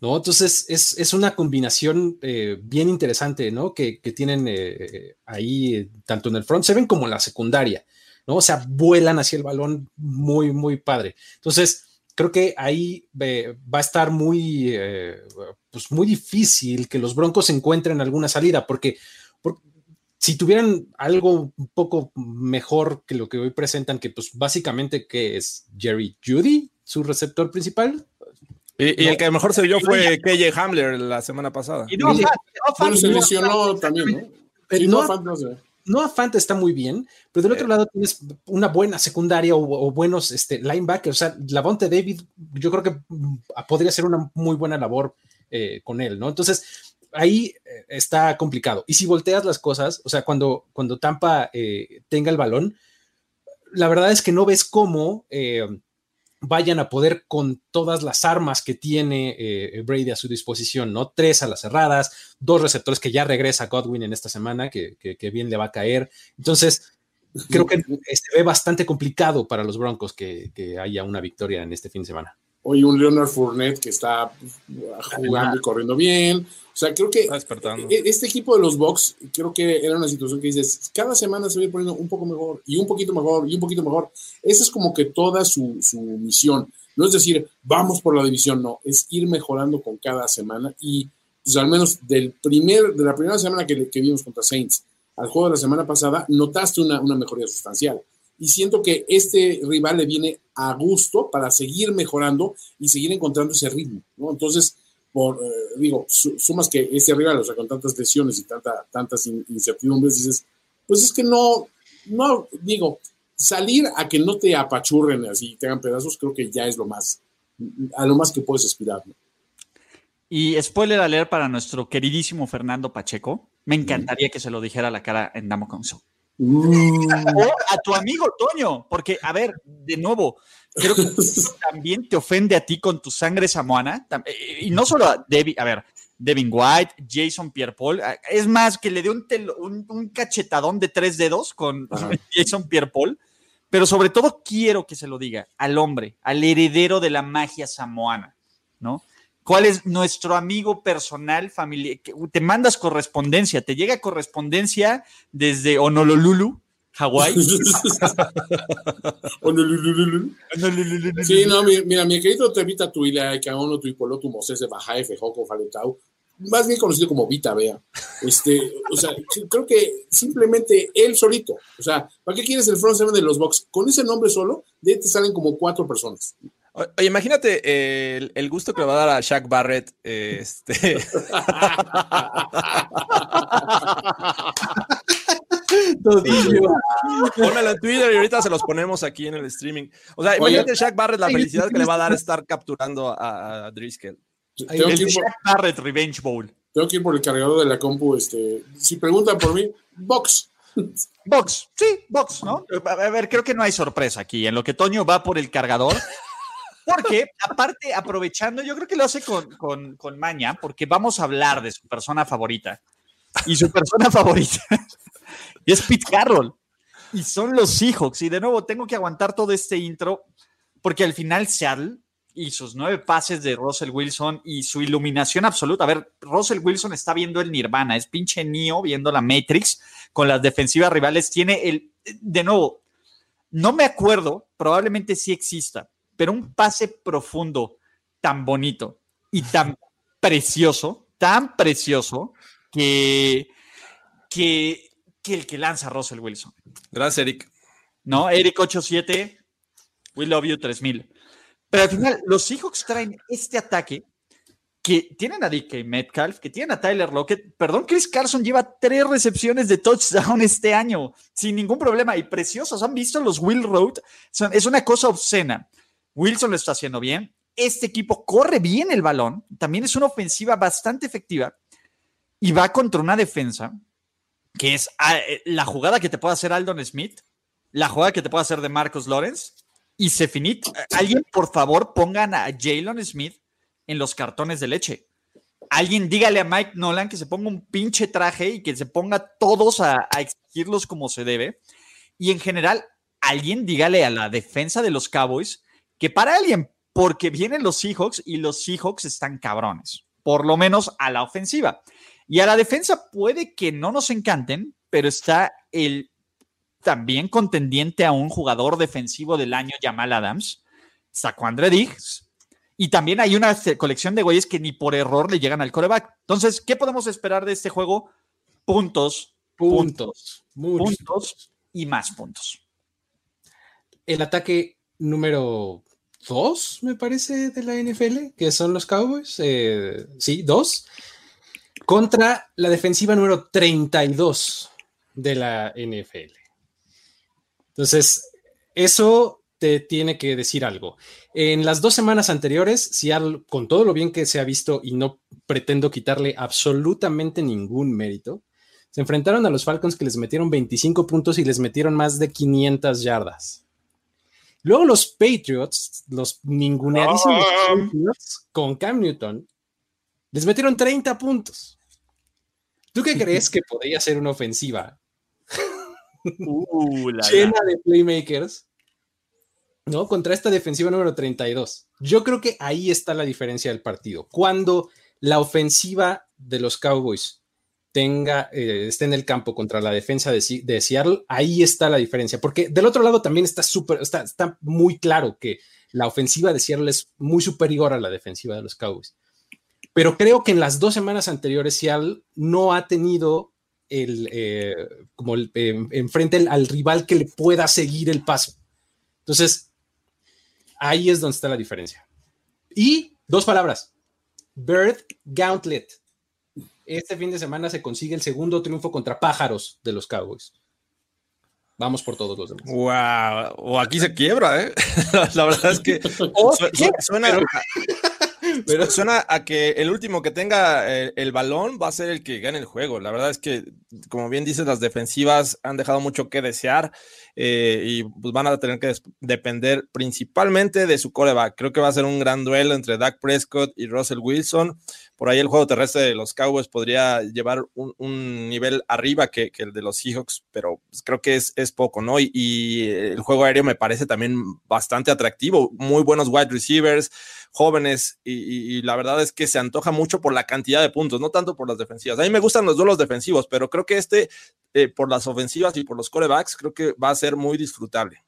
¿no? Entonces es, una combinación eh, bien interesante, ¿no? Que, tienen ahí, tanto en el front seven como en la secundaria, ¿no? O sea, vuelan hacia el balón muy, muy padre. Entonces, creo que ahí va a estar muy, pues muy difícil que los Broncos encuentren alguna salida, porque, si tuvieran algo un poco mejor que lo que hoy presentan, que pues básicamente que es Jerry Judy, su receptor principal, y, el que mejor se vio fue KJ Hamler la semana pasada. Y no, se lesionó también, ¿no? no, Fanta está muy bien, pero del otro lado tienes una buena secundaria o, buenos este, linebackers. O sea, Lavonte David, yo creo que mm, podría ser una muy buena labor eh, con él, ¿no? Entonces, ahí eh, está complicado. Y si volteas las cosas, o sea, cuando, cuando Tampa eh, tenga el balón, la verdad es que no ves cómo vayan a poder con todas las armas que tiene eh, Brady a su disposición, ¿no? Tres a las cerradas, dos receptores que ya regresa Godwin en esta semana, que, bien le va a caer. Entonces, creo que se ve bastante complicado para los Broncos que, que haya una victoria en este fin de semana. Hoy un Leonard Fournette que está jugando y corriendo bien. O sea, creo que e-, este equipo de los Bucks, creo que era una situación que dices, cada semana se va poniendo un poco mejor y un poquito mejor y un poquito mejor. Esa es como que toda su, misión. No es decir, vamos por la división, no, es ir mejorando con cada semana y pues al menos del primer, de la primera semana que, que vimos contra Saints al juego de la semana pasada, notaste una, una mejoría sustancial y siento que este rival le viene a gusto para seguir mejorando y seguir encontrando ese ritmo, ¿no? Entonces, por, eh, digo, sumas que este rival, o sea, con tantas lesiones y tanta, tantas incertidumbres, dices, pues es que no, no, digo, salir a que no te apachurren así y te hagan pedazos, creo que ya es lo más, a lo más que puedes aspirar, ¿no? Y spoiler a leer para nuestro queridísimo Fernando Pacheco, me encantaría que se lo dijera a la cara en Damo Conso. Uh. O a tu amigo Toño, porque, a ver, de nuevo, creo que también te ofende a ti con tu sangre samoana. Eh, y no solo a Devin, a ver, Devin White, Jason Pierre-Paul. Es más, que le dio un, un, cachetadón de tres dedos con Jason Pierre-Paul. Pero sobre todo quiero que se lo diga al hombre, al heredero de la magia samoana, ¿no? Cuál es nuestro amigo personal, familiar. Te mandas correspondencia, te llega correspondencia desde Honolulu, Hawái. Honolulu. Sí, no, mira, mi querido Tevita Tuila, que uno tu ipolo tu moses de baja F, joco faletau, más bien conocido como Vita Bea. Este, o sea, creo que simplemente él solito. O sea, ¿para qué quieres el front seven de los Bucks? Con ese nombre solo, de ahí te salen como cuatro personas. Oye, imagínate el, gusto que le va a dar a Shaq Barrett. Este. Pónmelo en Twitter y ahorita se los ponemos aquí en el streaming. O sea, imagínate Shaq Barrett la felicidad que le va a dar estar capturando a, Driscoll. El Shaq Barrett Revenge Bowl. Tengo que ir por el cargador de la compu. Este, si preguntan por mí, box. Box, sí, box, ¿no? A ver, creo que no hay sorpresa aquí. En lo que Toño va por el cargador, porque, aparte, aprovechando, yo creo que lo hace con, con, con, maña, porque vamos a hablar de su persona favorita. Y su persona favorita es Pete Carroll. Y son los Seahawks. Y de nuevo, tengo que aguantar todo este intro, porque al final Seattle y sus nueve pases de Russell Wilson y su iluminación absoluta. A ver, Russell Wilson está viendo el Nirvana, es pinche Neo viendo la Matrix con las defensivas rivales. Tiene el, de nuevo, no me acuerdo, probablemente sí exista, pero un pase profundo tan bonito y tan precioso, tan precioso, que, que, que el que lanza Russell Wilson. Gracias, Eric. No, Eric 87, We Love You 3000. Pero al final, los Seahawks traen este ataque que tienen a DK Metcalf, que tienen a Tyler Lockett. Perdón, Chris Carson lleva tres recepciones de touchdown este año, sin ningún problema y preciosos. ¿Han visto los Will Road? Es una cosa obscena. Wilson lo está haciendo bien. Este equipo corre bien el balón. También es una ofensiva bastante efectiva. Y va contra una defensa que es ah, eh, la jugada que te puede hacer Aldon Smith, la jugada que te puede hacer de Marcos Lawrence. Y se finit. Alguien, por favor, pongan a Jalen Smith en los cartones de leche. Alguien dígale a Mike Nolan que se ponga un pinche traje y que se ponga todos a, a exigirlos como se debe. Y en general, alguien dígale a la defensa de los Cowboys que para alguien, porque vienen los Seahawks y los Seahawks están cabrones, por lo menos a la ofensiva. Y a la defensa puede que no nos encanten, pero está el también contendiente a un jugador defensivo del año, Jamal Adams, Saquandre Diggs, y también hay una colección de güeyes que ni por error le llegan al coreback. Entonces, ¿qué podemos esperar de este juego? Puntos, puntos, puntos, puntos y más puntos. El ataque número dos, me parece, de la NFL, que son los Cowboys. Eh, sí, dos. Contra la defensiva número 32 de la NFL. Entonces, eso te tiene que decir algo. En las dos semanas anteriores, si con todo lo bien que se ha visto y no pretendo quitarle absolutamente ningún mérito, se enfrentaron a los Falcons que les metieron 25 puntos y les metieron más de 500 yardas. Luego los Patriots, los ninguneadísimos ah. Patriots, con Cam Newton, les metieron 30 puntos. ¿Tú qué crees que podría ser una ofensiva? Uh, llena de playmakers, ¿no? Contra esta defensiva número 32. Yo creo que ahí está la diferencia del partido. Cuando la ofensiva de los Cowboys tenga, eh, esté en el campo contra la defensa de, Seattle, ahí está la diferencia, porque del otro lado también está súper, está, está muy claro que la ofensiva de Seattle es muy superior a la defensiva de los Cowboys. Pero creo que en las dos semanas anteriores Seattle no ha tenido el, eh, como eh, enfrente al rival que le pueda seguir el paso. Entonces, ahí es donde está la diferencia. Y dos palabras, Bird Gauntlet este fin de semana se consigue el segundo triunfo contra Pájaros de los Cowboys. Vamos por todos los demás. Wow, o aquí se quiebra, ¿eh? La verdad es que suena, pero suena a que el último que tenga el, eh, el, balón va a ser el que gane el juego. La verdad es que, como bien dices, las defensivas han dejado mucho que desear. Eh, y pues van a tener que depender principalmente de su coreback. Creo que va a ser un gran duelo entre Dak Prescott y Russell Wilson. Por ahí el juego terrestre de los Cowboys podría llevar un, nivel arriba que, el de los Seahawks, pero pues, creo que es, es poco, ¿no? Y, y, el juego aéreo me parece también bastante atractivo. Muy buenos wide receivers, jóvenes, y, la verdad es que se antoja mucho por la cantidad de puntos, no tanto por las defensivas. A mí me gustan los duelos defensivos, pero creo que este, eh, por las ofensivas y por los corebacks, creo que va a ser muy disfrutable.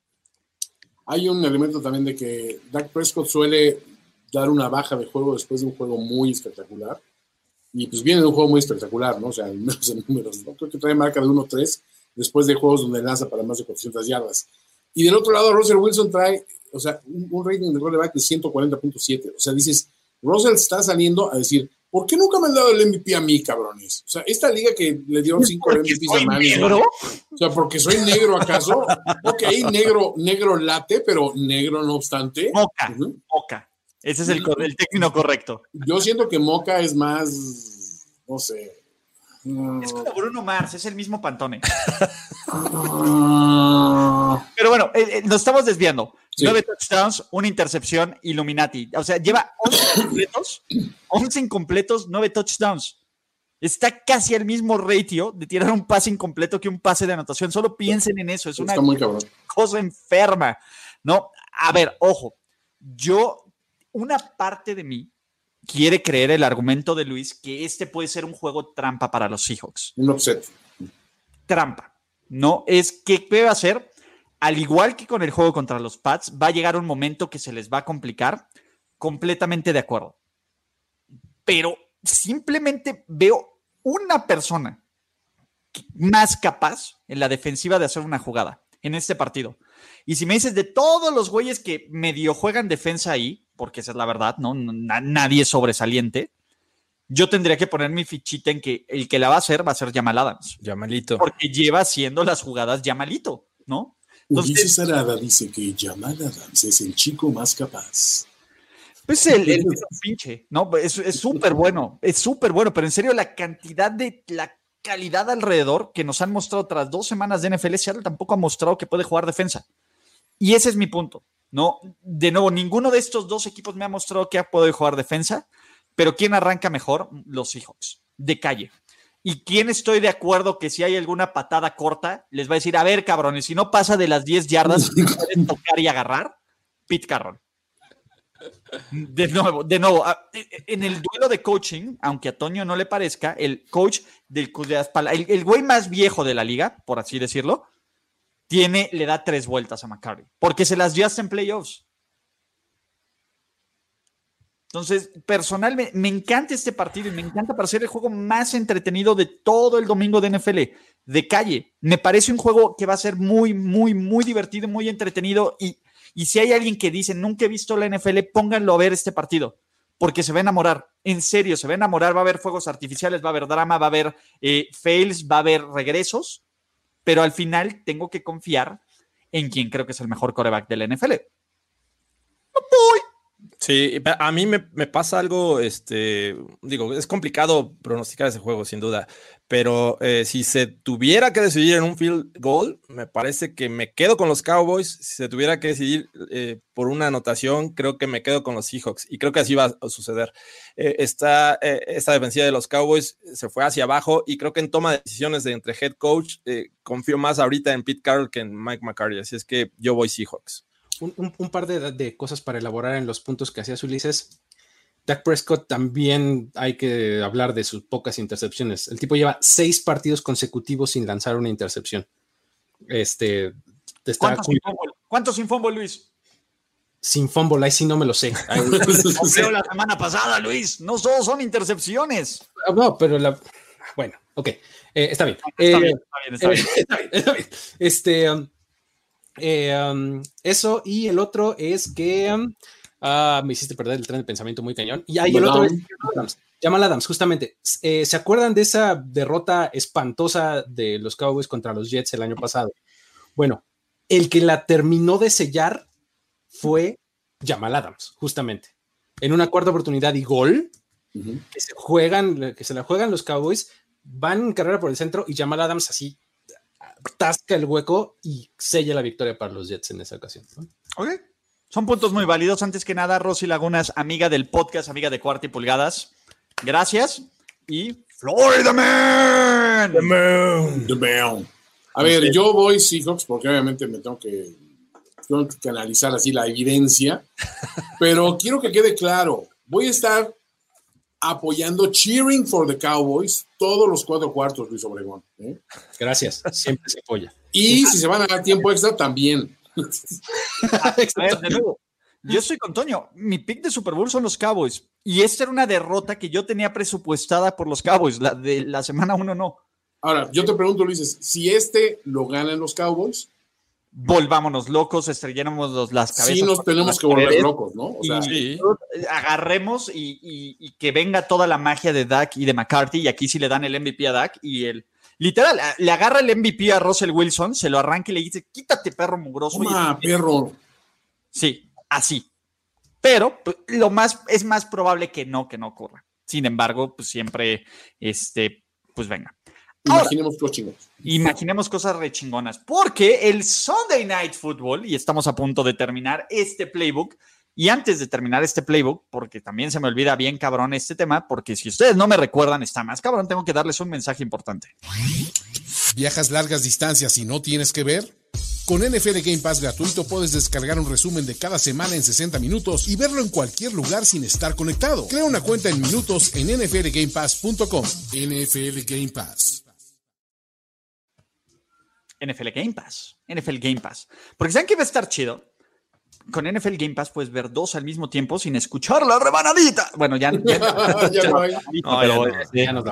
Hay un elemento también de que Dak Prescott suele dar una baja de juego después de un juego muy espectacular. y pues viene de un juego muy espectacular, ¿no? O sea, menos en números, ¿no? Creo que trae marca de 1-3 después de juegos donde lanza para más de 400 yardas. Y del otro lado, Russell Wilson trae, o sea, un, rating de quarterback de 140.7. O sea, dices, Russell está saliendo a decir, ¿por qué nunca me han dado el MVP a mí, cabrones? O sea, esta liga que le dieron 5 MVPs a Manny. O sea, porque soy negro acaso. ok, negro, negro late, pero negro no obstante. Moca, moca. Ese es el, el término correcto. Yo siento que Moca es más, no sé, es como Bruno Mars, es el mismo Pantone. Pero bueno, eh, eh, nos estamos desviando. Nueve touchdowns, una intercepción, Illuminati. O sea, lleva 11 incompletos, 11 incompletos, nueve touchdowns. Está casi al mismo ratio de tirar un pase incompleto que un pase de anotación. Solo piensen en eso. Es una cosa enferma. No, a ver, ojo. Yo, una parte de mí quiere creer el argumento de Luis que este puede ser un juego trampa para los Seahawks. Un upset. Trampa. No es que puede hacer, al igual que con el juego contra los Pats, va a llegar un momento que se les va a complicar. Completamente de acuerdo. Pero simplemente veo una persona más capaz en la defensiva de hacer una jugada en este partido. Y si me dices de todos los güeyes que medio juegan defensa ahí, porque esa es la verdad, ¿no? nadie es sobresaliente. Yo tendría que poner mi fichita en que el que la va a hacer va a ser Jamal Adams. Jamalito. Porque lleva haciendo las jugadas Jamalito, ¿no? Entonces, Arada dice que Jamal Adams es el chico más capaz. Pues el, el, pinche, ¿no? Es súper bueno, es súper bueno, pero en serio, la cantidad de la calidad alrededor que nos han mostrado tras dos semanas de NFL, Seattle tampoco ha mostrado que puede jugar defensa. Y ese es mi punto. No, de nuevo, ninguno de estos dos equipos me ha mostrado que ha podido jugar defensa, pero ¿quién arranca mejor? Los Seahawks, de calle. ¿Y quién estoy de acuerdo que si hay alguna patada corta, les va a decir, a ver, cabrones, si no pasa de las 10 yardas, pueden tocar y agarrar? Pete Carroll. De nuevo, de nuevo, en el duelo de coaching, aunque a Toño no le parezca, el coach del el, el güey más viejo de la liga, por así decirlo, tiene, le da tres vueltas a McCarthy, porque se las dio hasta en playoffs. Entonces, personalmente, me encanta este partido y me encanta para ser el juego más entretenido de todo el domingo de NFL, de calle. Me parece un juego que va a ser muy, muy, muy divertido, muy entretenido. Y, y si hay alguien que dice, nunca he visto la NFL, pónganlo a ver este partido, porque se va a enamorar. En serio, se va a enamorar. Va a haber fuegos artificiales, va a haber drama, va a haber eh, fails, va a haber regresos pero al final tengo que confiar en quien creo que es el mejor coreback del NFL. Sí, a mí me, pasa algo, este, digo, es complicado pronosticar ese juego, sin duda, pero eh, si se tuviera que decidir en un field goal, me parece que me quedo con los Cowboys. Si se tuviera que decidir eh, por una anotación, creo que me quedo con los Seahawks y creo que así va a suceder. Eh, esta, esta defensiva de los Cowboys se fue hacia abajo y creo que en toma de decisiones de entre head coach, confío más ahorita en Pete Carroll que en Mike McCarthy, así es que yo voy Seahawks. Un, par de, de, cosas para elaborar en los puntos que hacía Ulises. Dak Prescott también hay que hablar de sus pocas intercepciones. El tipo lleva seis partidos consecutivos sin lanzar una intercepción. Este, ¿Cuántos, sin fumble? ¿Cuántos sin fumble, Luis? Sin fumble, ahí sí no me lo sé. Creo la semana pasada, Luis. No todos son intercepciones. Ah, no, pero la. Bueno, ok. Eh, está, bien. Está, bien, está, bien, está, bien, está bien. Este. Um, eh, um, eso, y el otro es que. Um, Ah, me hiciste perder el tren de pensamiento muy cañón. Y ahí el otro es Adams. Jamal Adams, justamente. Eh, ¿Se acuerdan de esa derrota espantosa de los Cowboys contra los Jets el año pasado? Bueno, el que la terminó de sellar fue Jamal Adams, justamente. En una cuarta oportunidad y gol, que se juegan, que se la juegan los Cowboys, van en carrera por el centro y Jamal Adams así tasca el hueco y sella la victoria para los Jets en esa ocasión. Ok, son puntos muy válidos. Antes que nada, Rosy Lagunas, amiga del podcast, amiga de Cuarta y Pulgadas. Gracias. Y Florida Man. The Man. The Man. A ver, yo voy Seahawks porque obviamente me tengo que, tengo que analizar así la evidencia, pero quiero que quede claro, voy a estar apoyando Cheering for the Cowboys todos los cuatro cuartos, Luis Obregón. ¿eh? Gracias, siempre se apoya. Y si se van a dar tiempo extra, también. yo estoy con Toño. Mi pick de Super Bowl son los Cowboys. Y esta era una derrota que yo tenía presupuestada por los Cowboys. La de la semana uno no. Ahora, yo te pregunto, Luis, si este lo ganan los Cowboys, volvámonos locos, estrellemos las cabezas. Sí, nos tenemos que volver locos, ¿no? O sea, y, agarremos y, que venga toda la magia de Dak y de McCarthy, y aquí sí le dan el MVP a Dak y el. Literal, le agarra el MVP a Russell Wilson, se lo arranca y le dice: Quítate, perro mugroso. Toma, perro. Sí, así. Pero pues, lo más, es más probable que no, que no ocurra. Sin embargo, pues siempre, este, pues venga. Imaginemos cosas chingonas. Imaginemos cosas rechingonas. Porque el Sunday Night Football, y estamos a punto de terminar este playbook, y antes de terminar este playbook, porque también se me olvida bien cabrón este tema, porque si ustedes no me recuerdan, está más cabrón, tengo que darles un mensaje importante. ¿Viajas largas distancias y no tienes que ver? Con NFL Game Pass gratuito puedes descargar un resumen de cada semana en 60 minutos y verlo en cualquier lugar sin estar conectado. Crea una cuenta en minutos en nflgamepass.com. NFL Game Pass. NFL Game Pass. NFL Game Pass. Porque saben que va a estar chido. Con NFL Game Pass puedes ver dos al mismo tiempo sin escuchar la rebanadita. Bueno, ya, ya, ya, no ya, nos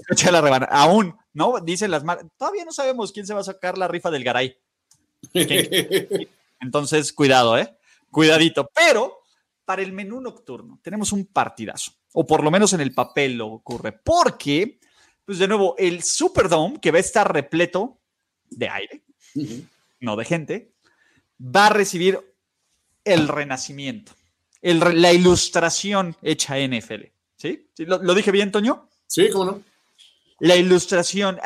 escuché la rebanadita. Aún, ¿no? Dicen las marcas. Todavía no sabemos quién se va a sacar la rifa del Garay. Entonces, cuidado, ¿eh? Cuidadito. Pero para el menú nocturno tenemos un partidazo. O por lo menos en el papel lo ocurre. Porque, pues de nuevo, el Superdome, que va a estar repleto de aire, no de gente, va a recibir el renacimiento, la ilustración hecha NFL. ¿Sí? ¿Lo, dije bien, Toño? Sí, cómo no. La ilustración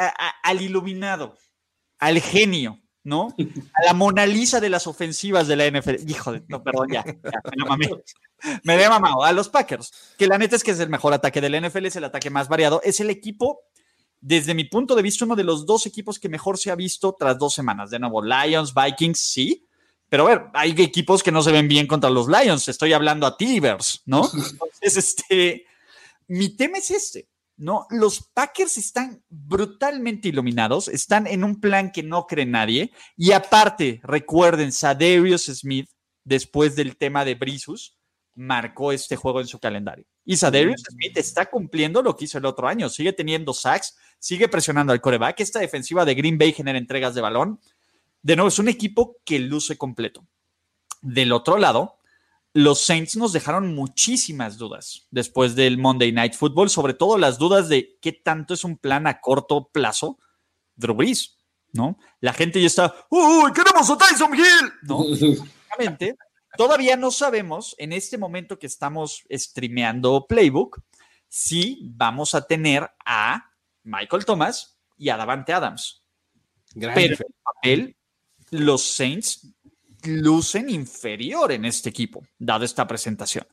al iluminado, al genio, ¿no? A la Mona Lisa de las ofensivas de la NFL. Hijo de, no, perdón, ya, me, me he mamado. A los Packers, que la neta es que es el mejor ataque del NFL, es el ataque más variado, es el equipo desde mi punto de vista, uno de los dos equipos que mejor se ha visto tras dos semanas. De nuevo, Lions, Vikings, sí. Pero a ver, hay equipos que no se ven bien contra los Lions. Estoy hablando a Tivers, ¿no? Entonces, este, mi tema es este, ¿no? Los Packers están brutalmente iluminados, están en un plan que no cree nadie. Y aparte, recuerden, Sadarius Smith, después del tema de Brisus, marcó este juego en su calendario. Y Sadarius. Smith está cumpliendo lo que hizo el otro año. Sigue teniendo sacks, sigue presionando al coreback. Esta defensiva de Green Bay genera entregas de balón. De nuevo, es un equipo que luce completo. Del otro lado, los Saints nos dejaron muchísimas dudas después del Monday Night Football, sobre todo las dudas de qué tanto es un plan a corto plazo Drew Brees, ¿no? La gente ya está, ¡Uy, queremos a Tyson Hill! ¿No? todavía no sabemos en este momento que estamos streameando Playbook si vamos a tener a Michael Thomas y a Davante Adams. Pero en el papel, los Saints lucen inferior en este equipo, dado esta presentación.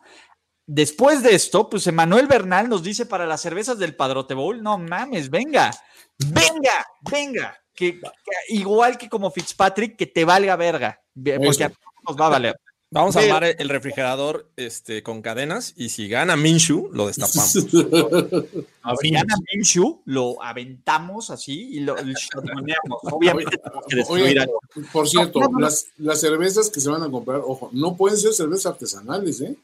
Después de esto, pues Emanuel Bernal nos dice para las cervezas del Padrote Bowl, no mames, venga, venga, venga, que, igual que como Fitzpatrick, que te valga verga, porque a nos va a valer. Vamos a armar el refrigerador este, con cadenas y si gana Minshu, lo destapamos. si gana Minshu, lo aventamos así y lo, Obviamente Por cierto, Las, las, cervezas que se van a comprar, ojo, no pueden ser cervezas artesanales, ¿eh?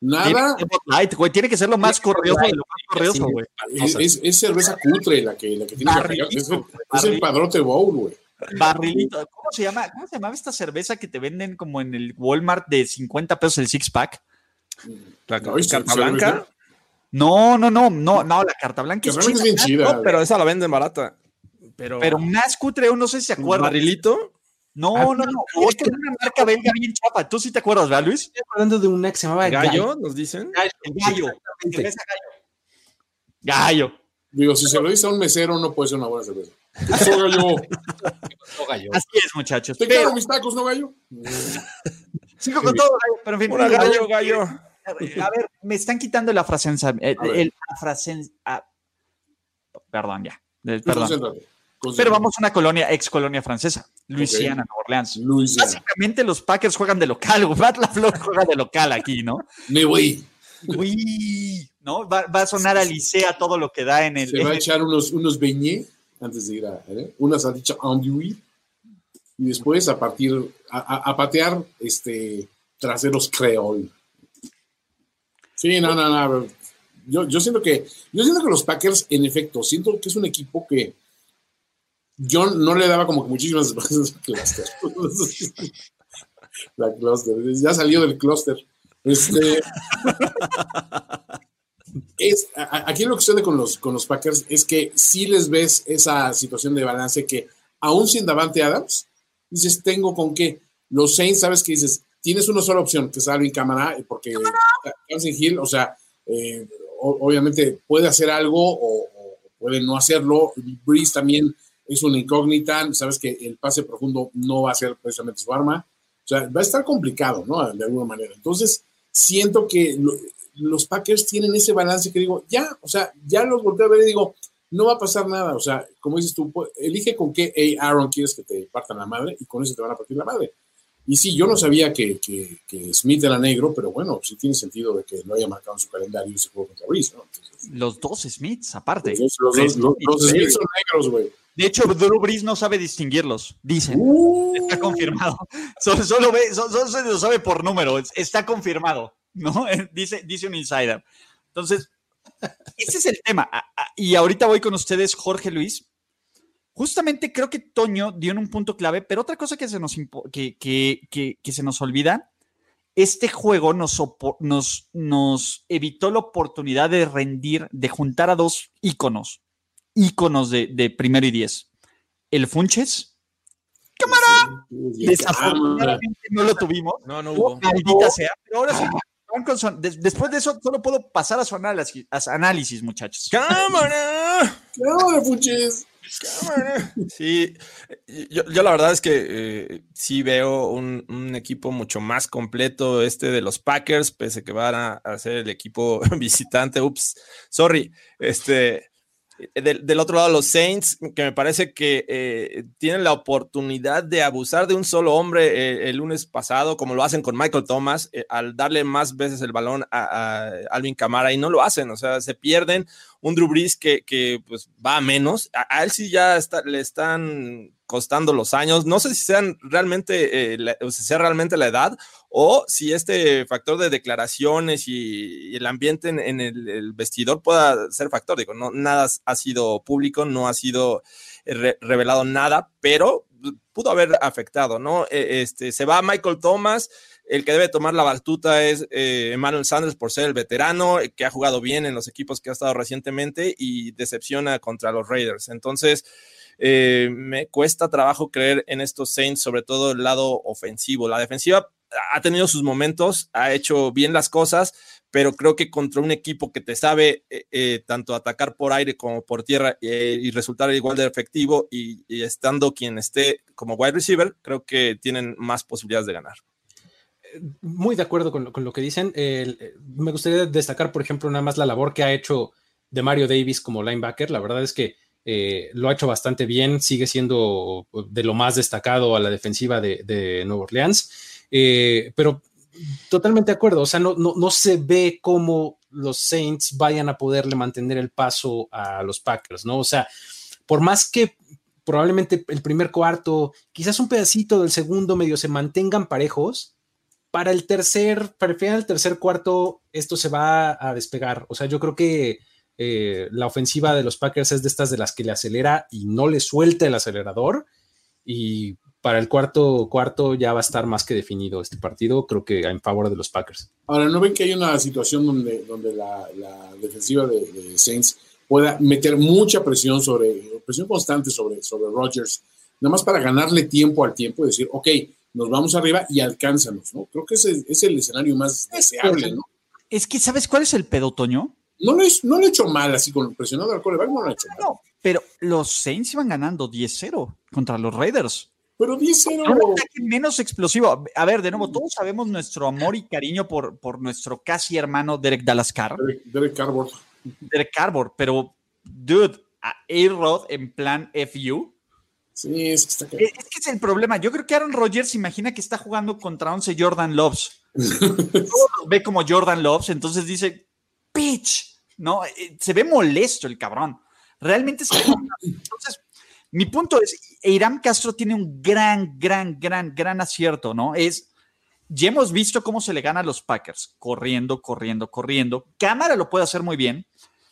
Nada. Tiene que ser lo más corrioso de lo más corrioso, güey. Es, cerveza cutre la que, la que tiene que es, el, es el padrote bowl, güey. Barrilito. ¿Cómo se llama? ¿Cómo se llamaba esta cerveza que te venden como en el Walmart de 50 pesos el six pack? La carta blanca. No, no, no, no, no, la carta blanca es, bien chida. pero esa la venden barata. Pero, pero más cutre, no sé si se acuerdan. ¿Barrilito? No, ah, no, no. Es una marca belga bien chapa. ¿Tú sí te acuerdas, verdad, Luis? Estoy hablando de una que se llamaba Gallo, nos dicen. Gallo. Gallo. Gallo. Digo, si se lo dice a un mesero, no puede ser una buena cerveza. Eso gallo. gallo. Así es, muchachos. Te quiero mis tacos, ¿no, gallo? Sigo con todo, gallo, pero en fin. Una gallo, gallo. A ver, me están quitando la frase. El, el perdón, ya. Perdón. Pero vamos a una colonia, ex colonia francesa, Luisiana, Nueva Orleans. Básicamente los Packers juegan de local, Matt LaFleur juega de local aquí, ¿no? Me voy. Uy, ¿no? Va, va, a sonar a Licea todo lo que da en el. Se va a echar unos, unos beignet antes de ir a ¿eh? una salchicha andouille y después a partir a, patear este traseros creol. Sí, no, no, no. Yo, yo siento que, yo siento que los Packers, en efecto, siento que es un equipo que yo no le daba como que muchísimas veces cluster. La cluster, ya salió del cluster. Este, es, aquí lo que sucede con los, con los Packers es que si les ves esa situación de balance que aún sin Davante Adams, dices, tengo con qué. Los Saints, sabes que dices, tienes una sola opción, que es Alvin Cámara, porque Hansen Hill, o sea, eh, obviamente puede hacer algo o, puede no hacerlo. Breeze también es una incógnita, sabes que el pase profundo no va a ser precisamente su arma. O sea, va a estar complicado, ¿no? De alguna manera. Entonces, siento que los Packers tienen ese balance que digo, ya, o sea, ya los volteo a ver y digo, no va a pasar nada. O sea, como dices tú, elige con qué Aaron quieres que te partan la madre y con eso te van a partir la madre. Y sí, yo no sabía que, Smith era negro, pero bueno, sí tiene sentido de que lo haya marcado en su calendario ese juego contra Reese, ¿no? los dos Smiths, aparte. Los, dos, Smiths son negros, güey. De hecho, Drew Brees no sabe distinguirlos, dicen. Uh. Está confirmado. Solo, ve, solo, se lo sabe por número, está confirmado, ¿no? Dice, dice un insider. Entonces, ese es el tema. Y ahorita voy con ustedes, Jorge Luis. Justamente creo que Toño dio en un punto clave, pero otra cosa que se nos, que, que, que, se nos olvida, este juego nos, nos, nos evitó la oportunidad de rendir, de juntar a dos íconos, íconos de, de primero y diez. El Funches. ¡Cámara! Desafortunadamente no lo tuvimos. No, no hubo. Maldita sea. Pero ahora sí, después de eso, solo puedo pasar a su análisis, a análisis muchachos. ¡Cámara! ¡Cámara, Funches! Sí, yo, la verdad es que eh, sí veo un, equipo mucho más completo este de los Packers, pese que van a, a ser el equipo visitante. Ups, sorry. Este, eh, del, otro lado, los Saints, que me parece que eh, tienen la oportunidad de abusar de un solo hombre eh, el lunes pasado, como lo hacen con Michael Thomas, al darle más veces el balón a, Alvin Camara y no lo hacen, o sea, se pierden un Drew Brees que, que pues, va a menos. A, él sí ya le están costando los años. No sé si sean realmente, la, sea realmente la edad o si este factor de declaraciones y, el ambiente en, el, vestidor pueda ser factor. Digo, no, nada ha sido público, no ha sido eh, revelado nada, pero pudo haber afectado, ¿no? E, este, se va Michael Thomas. El que debe tomar la batuta es eh, Emmanuel Sanders por ser el veterano, que ha jugado bien en los equipos que ha estado recientemente y decepciona contra los Raiders. Entonces, eh, me cuesta trabajo creer en estos Saints, sobre todo el lado ofensivo. La defensiva ha tenido sus momentos, ha hecho bien las cosas, pero creo que contra un equipo que te sabe eh, eh, tanto atacar por aire como por tierra y resultar igual de efectivo y, estando quien esté como wide receiver, creo que tienen más posibilidades de ganar. Muy de acuerdo con lo, que dicen. me gustaría destacar, por ejemplo, nada más la labor que ha hecho de Mario Davis como linebacker. La verdad es que eh, lo ha hecho bastante bien, sigue siendo de lo más destacado a la defensiva de, de Nueva Orleans, eh, pero totalmente de acuerdo, o sea, no, no, se ve cómo los Saints vayan a poderle mantener el paso a los Packers, ¿no? O sea, por más que probablemente el primer cuarto, quizás un pedacito del segundo medio se mantengan parejos, para el tercer, para el final del tercer cuarto, esto se va a despegar. O sea, yo creo que eh, la ofensiva de los Packers es de estas de las que le acelera y no le suelta el acelerador. Y para el cuarto cuarto ya va a estar más que definido este partido, creo que en favor de los Packers. Ahora, ¿no ven que hay una situación donde, donde la, defensiva de, Saints pueda meter mucha presión sobre, presión constante sobre, sobre Rodgers, nada más para ganarle tiempo al tiempo y decir, ok, nos vamos arriba y alcánzanos, ¿no? Creo que ese es el escenario más deseable, ¿no? Es que, ¿sabes cuál es el pedo, Toño? No le, no le he hecho mal así con presionado al coreback, no lo hecho mal. No, pero los Saints iban ganando 10-0 contra los Raiders. Pero 10-0. menos explosivo. A ver, de nuevo, todos sabemos nuestro amor y cariño por, por nuestro casi hermano Derek Dallas Carr. Derek, Carbord. Derek Carbord, pero, dude, a A-Rod en plan FU. Sí, es que está Es que es el problema. Yo creo que Aaron Rodgers imagina que está jugando contra 11 Jordan Loves. ve como Jordan Loves, entonces dice, pitch, ¿no? Eh, se ve molesto el cabrón. Realmente se Entonces, mi punto es, Irán Castro tiene un gran, gran, gran, gran acierto, ¿no? Es, ya hemos visto cómo se le gana a los Packers, corriendo, corriendo, corriendo. Cámara lo puede hacer muy bien.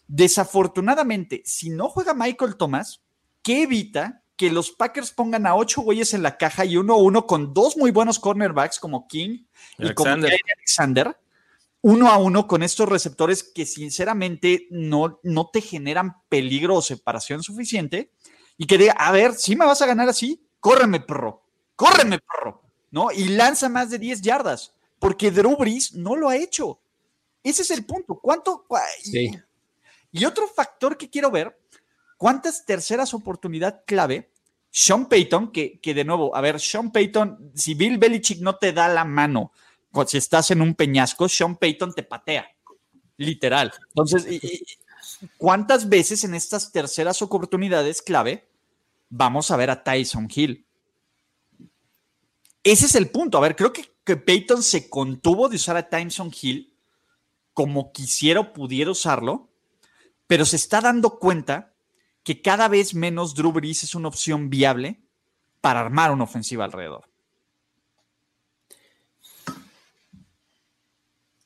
Desafortunadamente, si no juega Michael Thomas, ¿qué evita que los Packers pongan a ocho güeyes en la caja y uno a uno con dos muy buenos cornerbacks como King y Alexander. como Alexander? Uno a uno con estos receptores que sinceramente no, no te generan peligro o separación suficiente y que diga, a ver, si me vas a ganar así, córreme, perro, córreme, perro, ¿no? Y lanza más de 10 yardas, porque Drew Brees no lo ha hecho. Ese es el punto. ¿Cuánto? Sí. Y otro factor que quiero ver, ¿cuántas terceras oportunidad clave? Sean Payton, que, que de nuevo, a ver, Sean Payton, si Bill Belichick no te da la mano, si estás en un peñasco, Sean Payton te patea, literal. Entonces, ¿cuántas veces en estas terceras oportunidades clave vamos a ver a Tyson Hill? Ese es el punto. A ver, creo que, Peyton se contuvo de usar a Tyson Hill como quisiera o pudiera usarlo, pero se está dando cuenta que cada vez menos Drew Brees es una opción viable para armar una ofensiva alrededor.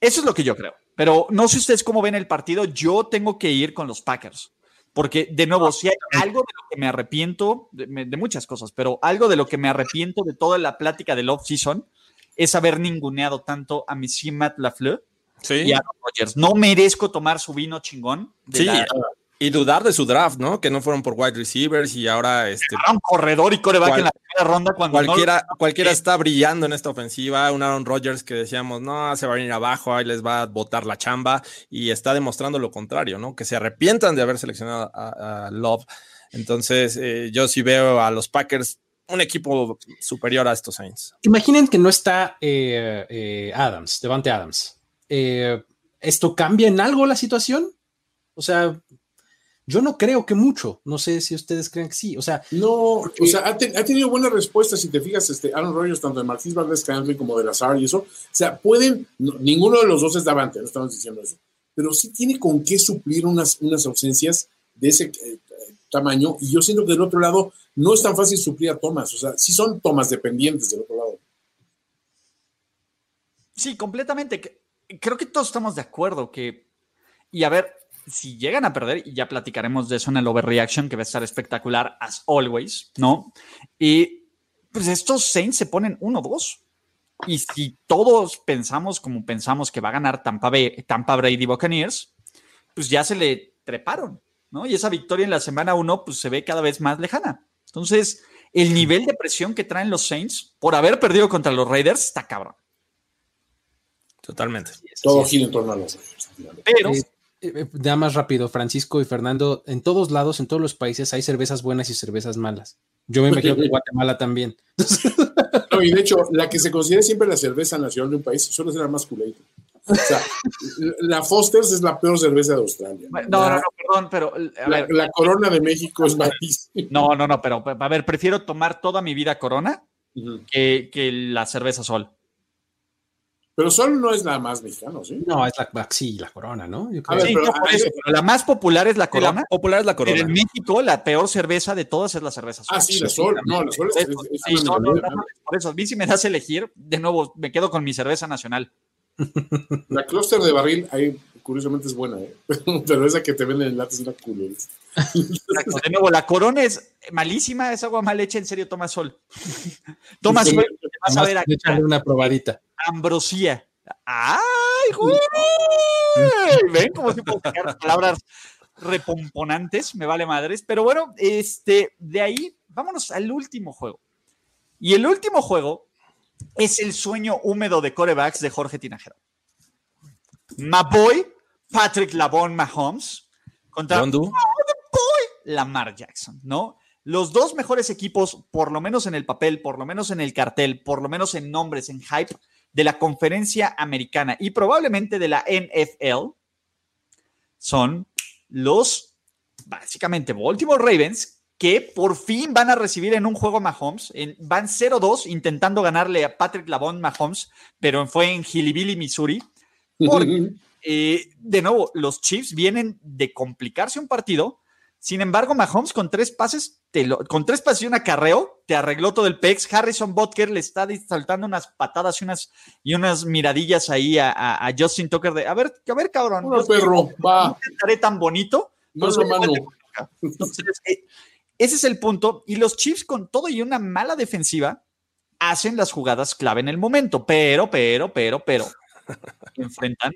Eso es lo que yo creo. Pero no sé ustedes cómo ven el partido. Yo tengo que ir con los Packers. Porque, de nuevo, si hay algo de lo que me arrepiento, de, muchas cosas, pero algo de lo que me arrepiento de toda la plática del off-season es haber ninguneado tanto a mi Matt LaFleur y a Rodgers. No merezco tomar su vino chingón. sí, y dudar de su draft, ¿no? Que no fueron por wide receivers y ahora este. un corredor y coreback en la primera ronda cuando cualquiera, cualquiera está brillando en esta ofensiva. Un Aaron Rodgers que decíamos, no, se va a venir abajo, ahí les va a botar la chamba. Y está demostrando lo contrario, ¿no? Que se arrepientan de haber seleccionado a, Love. Entonces, eh, yo sí veo a los Packers un equipo superior a estos Saints. Imaginen que no está eh, eh, Adams, Devante Adams. ¿Esto cambia en algo la situación? O sea, yo no creo que mucho. No sé si ustedes creen que sí. O sea, no, o sea, ha, tenido buenas respuestas. Si te fijas, este Aaron Rodgers, tanto de Marquis Valdez Scantling como de Lazar y eso. O sea, pueden, ninguno de los dos es Davante, no estamos diciendo eso. Pero sí tiene con qué suplir unas, unas ausencias de ese eh, tamaño. Y yo siento que del otro lado no es tan fácil suplir a Thomas. O sea, sí son tomas dependientes del otro lado. Sí, completamente. Creo que todos estamos de acuerdo que. Y a ver, si llegan a perder, y ya platicaremos de eso en el overreaction, que va a estar espectacular, as always, ¿no? Y pues estos Saints se ponen 1-2. Y si todos pensamos como pensamos que va a ganar Tampa, Bay, Tampa Brady Buccaneers, pues ya se le treparon, ¿no? Y esa victoria en la semana 1, pues se ve cada vez más lejana. Entonces, el nivel de presión que traen los Saints por haber perdido contra los Raiders está cabrón. Totalmente. Todo gira en torno a los Pero eh, eh, ya más rápido, Francisco y Fernando, en todos lados, en todos los países hay cervezas buenas y cervezas malas. Yo me imagino que en Guatemala también. No, y de hecho, la que se considera siempre la cerveza nacional de un país suele ser la más culeta. O sea, la Foster's es la peor cerveza de Australia. No, no, no, perdón, pero. la, Corona de México es malísima. No, no, no, pero a ver, prefiero tomar toda mi vida Corona que, que la cerveza Sol. Pero Sol no es la más mexicana, ¿sí? No, es la, sí, la corona, ¿no? sí, pero, la más popular es la corona. popular es la corona. Pero en México, la peor cerveza de todas es la cerveza Sol. Ah, sí, la Sol. No, la Sol es, es, Por eso, a mí si me das elegir, de nuevo, me quedo con mi cerveza nacional. La Cluster de barril, ahí, curiosamente es buena, ¿eh? pero esa que te venden en latas es una culo. De nuevo, la corona es malísima, es agua mal hecha, en serio, toma sol. toma sol, a ver aquí. una probadita. Ambrosía. ¡Ay, güey! ¿Ven cómo se pueden sacar palabras repomponantes? Me vale madres. Pero bueno, este, de ahí, vámonos al último juego. Y el último juego es el sueño húmedo de corebacks de Jorge Tinajero. boy, Patrick Labón Mahomes contra boy, Lamar Jackson, ¿no? Los dos mejores equipos, por lo menos en el papel, por lo menos en el cartel, por lo menos en nombres, en hype, de la conferencia americana y probablemente de la NFL son los, básicamente, Baltimore Ravens, que por fin van a recibir en un juego Mahomes. En, van 0-2 intentando ganarle a Patrick Lavon Mahomes, pero fue en Hillbilly, Missouri. Porque, eh, de nuevo, los Chiefs vienen de complicarse un partido Sin embargo, Mahomes con tres pases, con tres pases y un acarreo, te arregló todo el pex. Harrison Butker le está saltando unas patadas y unas, y unas miradillas ahí a, Justin Tucker de, a ver, a ver, cabrón. No, perro, va. No estaré tan bonito. No, mano. Eh, ese es el punto. Y los Chiefs, con todo y una mala defensiva, hacen las jugadas clave en el momento. Pero, pero, pero, pero, enfrentan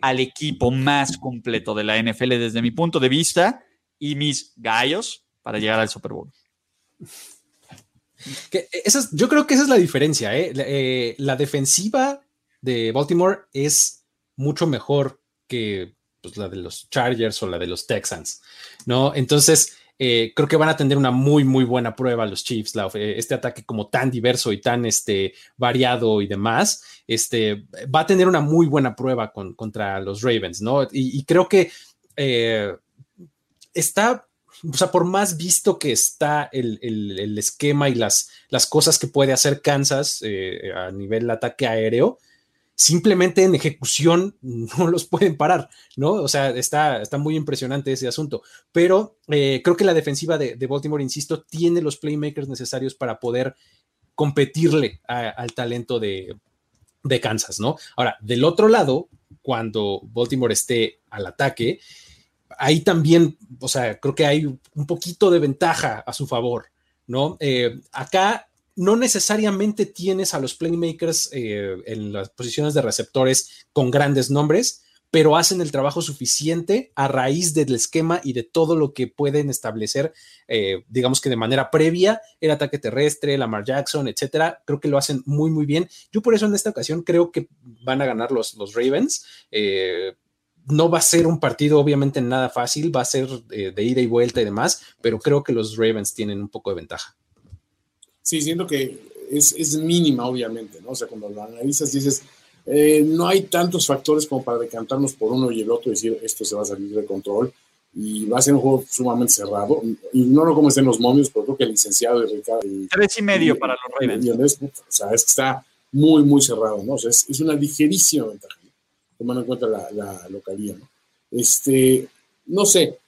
al equipo más completo de la NFL desde mi punto de vista y mis gallos para llegar al Super Bowl. Yo creo que esa es la diferencia. ¿eh? Eh, la defensiva de Baltimore es mucho mejor que pues, la de los Chargers o la de los Texans, ¿no? Entonces, eh, creo que van a tener una muy, muy buena prueba los Chiefs. este ataque como tan diverso y tan este, variado y demás, este, va a tener una muy buena prueba contra los Ravens, ¿no? Y, creo que está, o sea, por más visto que está el, esquema y las, las, cosas que puede hacer Kansas eh, a nivel ataque aéreo, simplemente en ejecución no los pueden parar, ¿no? O sea, está, está muy impresionante ese asunto. Pero eh, creo que la defensiva de, Baltimore, insisto, tiene los playmakers necesarios para poder competirle al talento de, de Kansas, ¿no? Ahora, del otro lado, cuando Baltimore esté al ataque, ahí también, o sea, creo que hay un poquito de ventaja a su favor, ¿no? Eh, acá no necesariamente tienes a los playmakers eh, en las posiciones de receptores con grandes nombres, pero hacen el trabajo suficiente a raíz del esquema y de todo lo que pueden establecer, eh, digamos que de manera previa, el ataque terrestre, Lamar Jackson, etcétera. Creo que lo hacen muy, muy bien. Yo por eso en esta ocasión creo que van a ganar los, los Ravens no va a ser un partido obviamente nada fácil, va a ser eh, de ida y vuelta y demás, pero creo que los Ravens tienen un poco de ventaja. Sí, siento que es, mínima, obviamente, ¿no? O sea, cuando lo analizas dices, eh, no hay tantos factores como para decantarnos por uno y el otro y decir, esto se va a salir de control y va a ser un juego sumamente cerrado. Y no lo como estén los momios, pero creo que el licenciado de Ricardo... Tres y medio para los Ravens. o sea, es que está muy, muy cerrado, ¿no? O sea, es, es una ligerísima ventaja tomando en cuenta la, localía. ¿no? Este, no sé,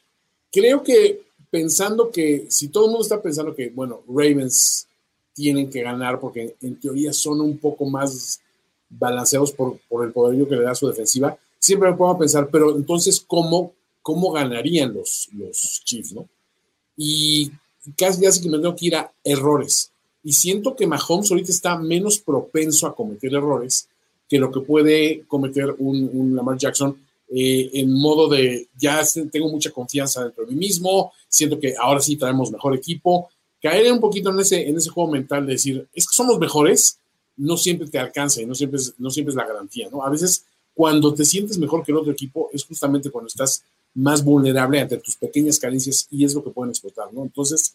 creo que pensando que, si todo el mundo está pensando que, bueno, Ravens tienen que ganar porque en teoría son un poco más balanceados por, por el poderío que le da su defensiva, siempre me pongo pensar, pero entonces, ¿cómo, cómo ganarían los, los Chiefs, no? Y casi, casi que me tengo que ir a errores. Y siento que Mahomes ahorita está menos propenso a cometer errores que lo que puede cometer un, Lamar Jackson eh, en modo de ya tengo mucha confianza dentro de mí mismo, siento que ahora sí traemos mejor equipo. Caer un poquito en ese, en ese juego mental de decir, es que somos mejores, no siempre te alcanza y no siempre es, no siempre es la garantía, ¿no? A veces cuando te sientes mejor que el otro equipo es justamente cuando estás más vulnerable ante tus pequeñas carencias y es lo que pueden explotar, ¿no? Entonces,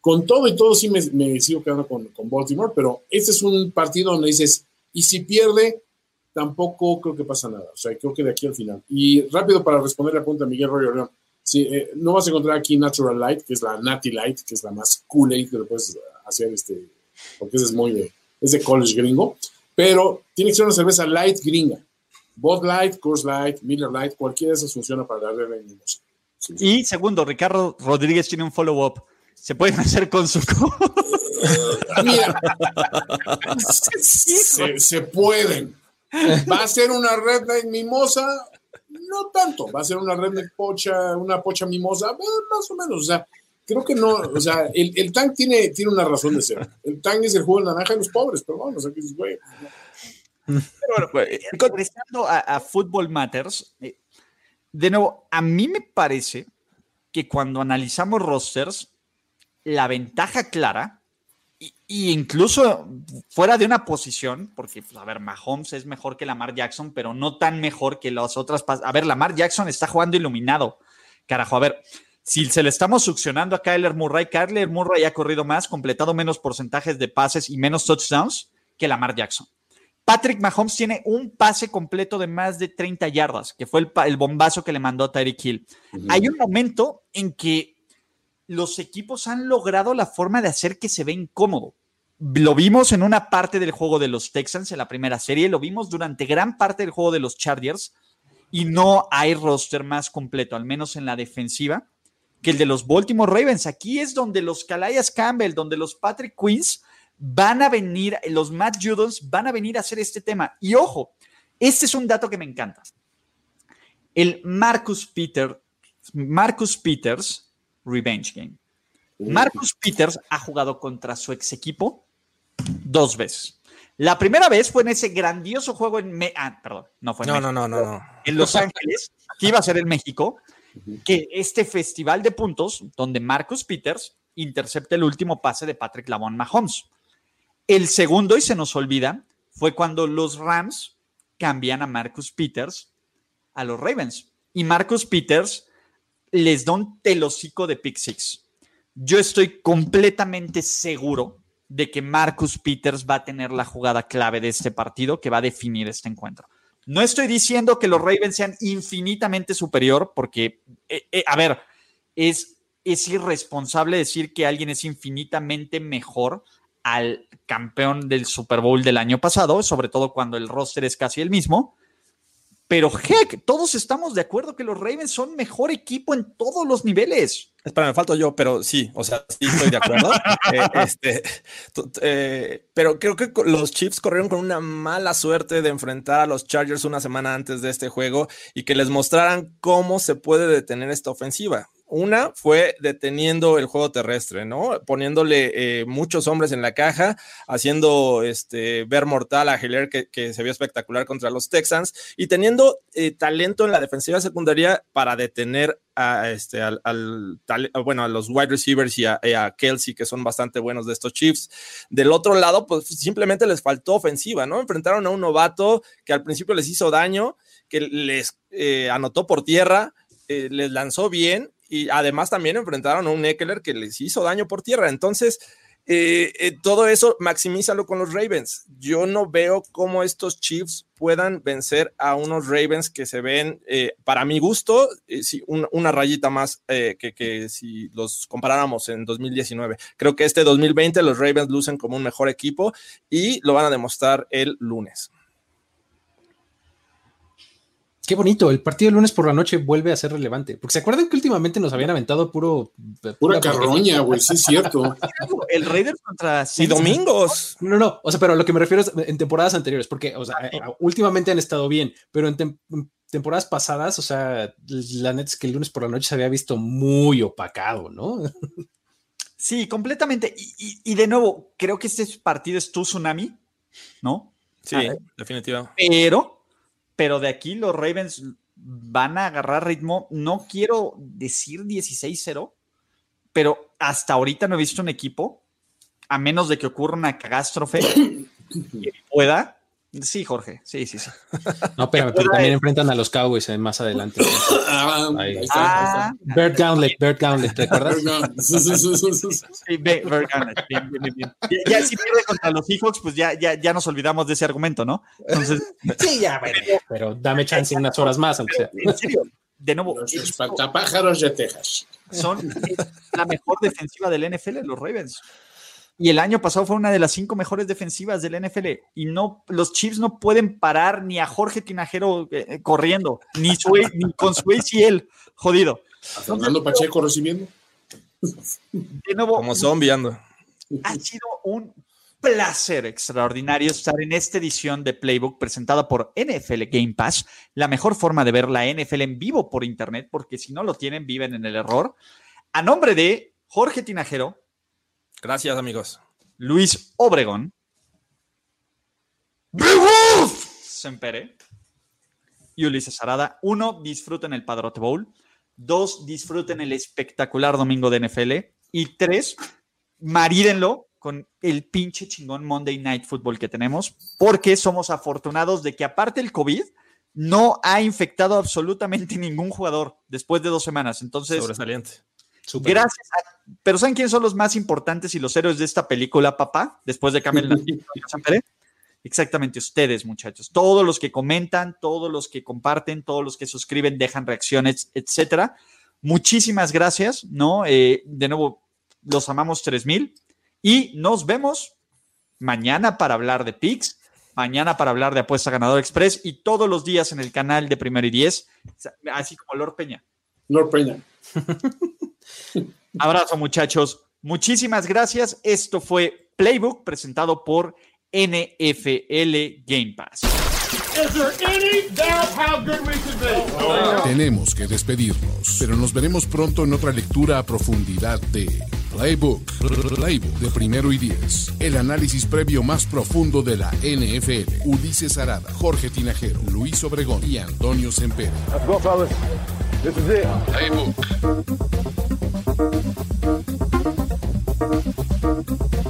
con todo y todo sí me, sigo quedando con Baltimore, pero este es un partido donde dices, y si pierde, tampoco creo que pasa nada. O sea, creo que de aquí al final. Y rápido para responder la pregunta de Miguel Roy León. Sí, eh, no vas a encontrar aquí Natural Light, que es la Natty Light, que es la más cool que le puedes hacer, este, porque ese es muy de, es de college gringo, pero tiene que ser una cerveza light gringa. Bud Light, Coors Light, Miller Light, cualquiera de esas funciona para darle la Y segundo, Ricardo Rodríguez tiene un follow-up. Se pueden hacer con su Mira, se, pueden. ¿Va a ser una redneck mimosa? No tanto. Va a ser una redneck pocha, una pocha mimosa, eh, más o menos. O sea, creo que no. O sea, el, el tank tiene, tiene una razón de ser. El tank es el juego de naranja de los pobres, pero vamos, aquí es güey. Pero bueno, pues, regresando a, a Football Matters, eh, de nuevo, a mí me parece que cuando analizamos rosters, la ventaja clara, y, incluso fuera de una posición, porque, pues, a ver, Mahomes es mejor que Lamar Jackson, pero no tan mejor que las otras. A ver, Lamar Jackson está jugando iluminado. Carajo, a ver, si se le estamos succionando a Kyler Murray, Kyler Murray ha corrido más, completado menos porcentajes de pases y menos touchdowns que Lamar Jackson. Patrick Mahomes tiene un pase completo de más de 30 yardas, que fue el, bombazo que le mandó Tyreek Hill. Hay un momento en que los equipos han logrado la forma de hacer que se ve incómodo. Lo vimos en una parte del juego de los Texans en la primera serie, lo vimos durante gran parte del juego de los Chargers y no hay roster más completo, al menos en la defensiva, que el de los Baltimore Ravens. Aquí es donde los Calais Campbell, donde los Patrick Queens van a venir, los Matt Judons van a venir a hacer este tema. Y ojo, este es un dato que me encanta. El Marcus Peter, Marcus Peters Revenge Game. Marcus Peters ha jugado contra su ex equipo dos veces. La primera vez fue en ese grandioso juego en ah, perdón, no fue en no, no, no, no, no, en Los Ángeles, que iba a ser en México, que este festival de puntos donde Marcus Peters intercepta el último pase de Patrick Lavon Mahomes. El segundo, y se nos olvida, fue cuando los Rams cambian a Marcus Peters a los Ravens. Y Marcus Peters les da un telocico de pick six. Yo estoy completamente seguro de que Marcus Peters va a tener la jugada clave de este partido que va a definir este encuentro. No estoy diciendo que los Ravens sean infinitamente superior, porque, eh, eh, a ver, es, es irresponsable decir que alguien es infinitamente mejor al campeón del Super Bowl del año pasado, sobre todo cuando el roster es casi el mismo. Pero heck, todos estamos de acuerdo que los Ravens son mejor equipo en todos los niveles. Espera, me falto yo, pero sí, o sea, sí estoy de acuerdo. Eh, este, eh, pero creo que los Chiefs corrieron con una mala suerte de enfrentar a los Chargers una semana antes de este juego y que les mostraran cómo se puede detener esta ofensiva. Una fue deteniendo el juego terrestre, ¿no? Poniéndole eh, muchos hombres en la caja, haciendo este, ver mortal a Heller, que, se vio espectacular contra los Texans, y teniendo eh, talento en la defensiva secundaria para detener a, este, bueno, a los wide receivers y a, Kelsey, que son bastante buenos de estos Chiefs. Del otro lado, pues simplemente les faltó ofensiva, ¿no? Enfrentaron a un novato que al principio les hizo daño, que les eh, anotó por tierra, les lanzó bien y además también enfrentaron a un Eckler que les hizo daño por tierra. Entonces, eh, eh, todo eso maximízalo con los Ravens. Yo no veo cómo estos Chiefs puedan vencer a unos Ravens que se ven, eh, para mi gusto, una rayita más que, que, si los comparáramos en 2019. Creo que este 2020 los Ravens lucen como un mejor equipo y lo van a demostrar el lunes. Qué bonito, el partido del lunes por la noche vuelve a ser relevante. Porque se acuerdan que últimamente nos habían aventado puro. Pura, carroña, güey, sí es cierto. el Raiders contra. Y domingos. No, no, o sea, pero lo que me refiero es en temporadas anteriores, porque, o sea, eh, últimamente han estado bien, pero en, temporadas pasadas, o sea, la neta es que el lunes por la noche se había visto muy opacado, ¿no? Sí, completamente. Y, de nuevo, creo que este partido es tu tsunami, ¿no? Sí, definitivamente. Pero pero de aquí los Ravens van a agarrar ritmo. No quiero decir 16-0, pero hasta ahorita no he visto un equipo, a menos de que ocurra una catástrofe, que pueda Sí, Jorge, sí, sí, sí. No, pero, también enfrentan a los Cowboys eh, más adelante. Ah, ahí, está, ah, Bert Gauntlet, Bert Gauntlet, ¿te acuerdas? sí, Bert Gauntlet, bien, bien, bien. Ya, si pierde contra los Seahawks, pues ya, ya, ya nos olvidamos de ese argumento, ¿no? Entonces, sí, ya, bueno, pero dame chance unas horas más, aunque sea. En serio, de nuevo. Los espantapájaros de Texas. Son la mejor defensiva del NFL, los Ravens. Y el año pasado fue una de las cinco mejores defensivas del NFL. Y no, los Chiefs no pueden parar ni a Jorge Tinajero eh, eh, corriendo, ni, ni con Swayze y él, jodido. ¿A Fernando Pacheco recibiendo? De nuevo. Como zombie Ha sido un placer extraordinario estar en esta edición de Playbook presentada por NFL Game Pass, la mejor forma de ver la NFL en vivo por internet, porque si no lo tienen, viven en el error. A nombre de Jorge Tinajero, Gracias, amigos. Luis Obregón. Sempere. Y Ulises Arada. Uno, disfruten el Padrote Bowl. Dos, disfruten el espectacular domingo de NFL. Y tres, marídenlo con el pinche chingón Monday Night Football que tenemos, porque somos afortunados de que aparte el COVID no ha infectado absolutamente ningún jugador después de dos semanas. Entonces, sobresaliente. Gracias. pero ¿saben quiénes son los más importantes y los héroes de esta película, papá? Después de Camel Exactamente, ustedes, muchachos. Todos los que comentan, todos los que comparten, todos los que suscriben, dejan reacciones, etcétera. Muchísimas gracias, ¿no? Eh, de nuevo, los amamos 3000 y nos vemos mañana para hablar de PIX, mañana para hablar de Apuesta Ganador Express y todos los días en el canal de Primero y Diez, así como Lord Peña. Lord Peña. Abrazo, muchachos. Muchísimas gracias. Esto fue Playbook presentado por NFL Game Pass. Tenemos que despedirnos, pero nos veremos pronto en otra lectura a profundidad de Playbook. Playbook de primero y diez. El análisis previo más profundo de la NFL. Ulises Arada, Jorge Tinajero, Luis Obregón y Antonio Sempere. Playbook. Thank you.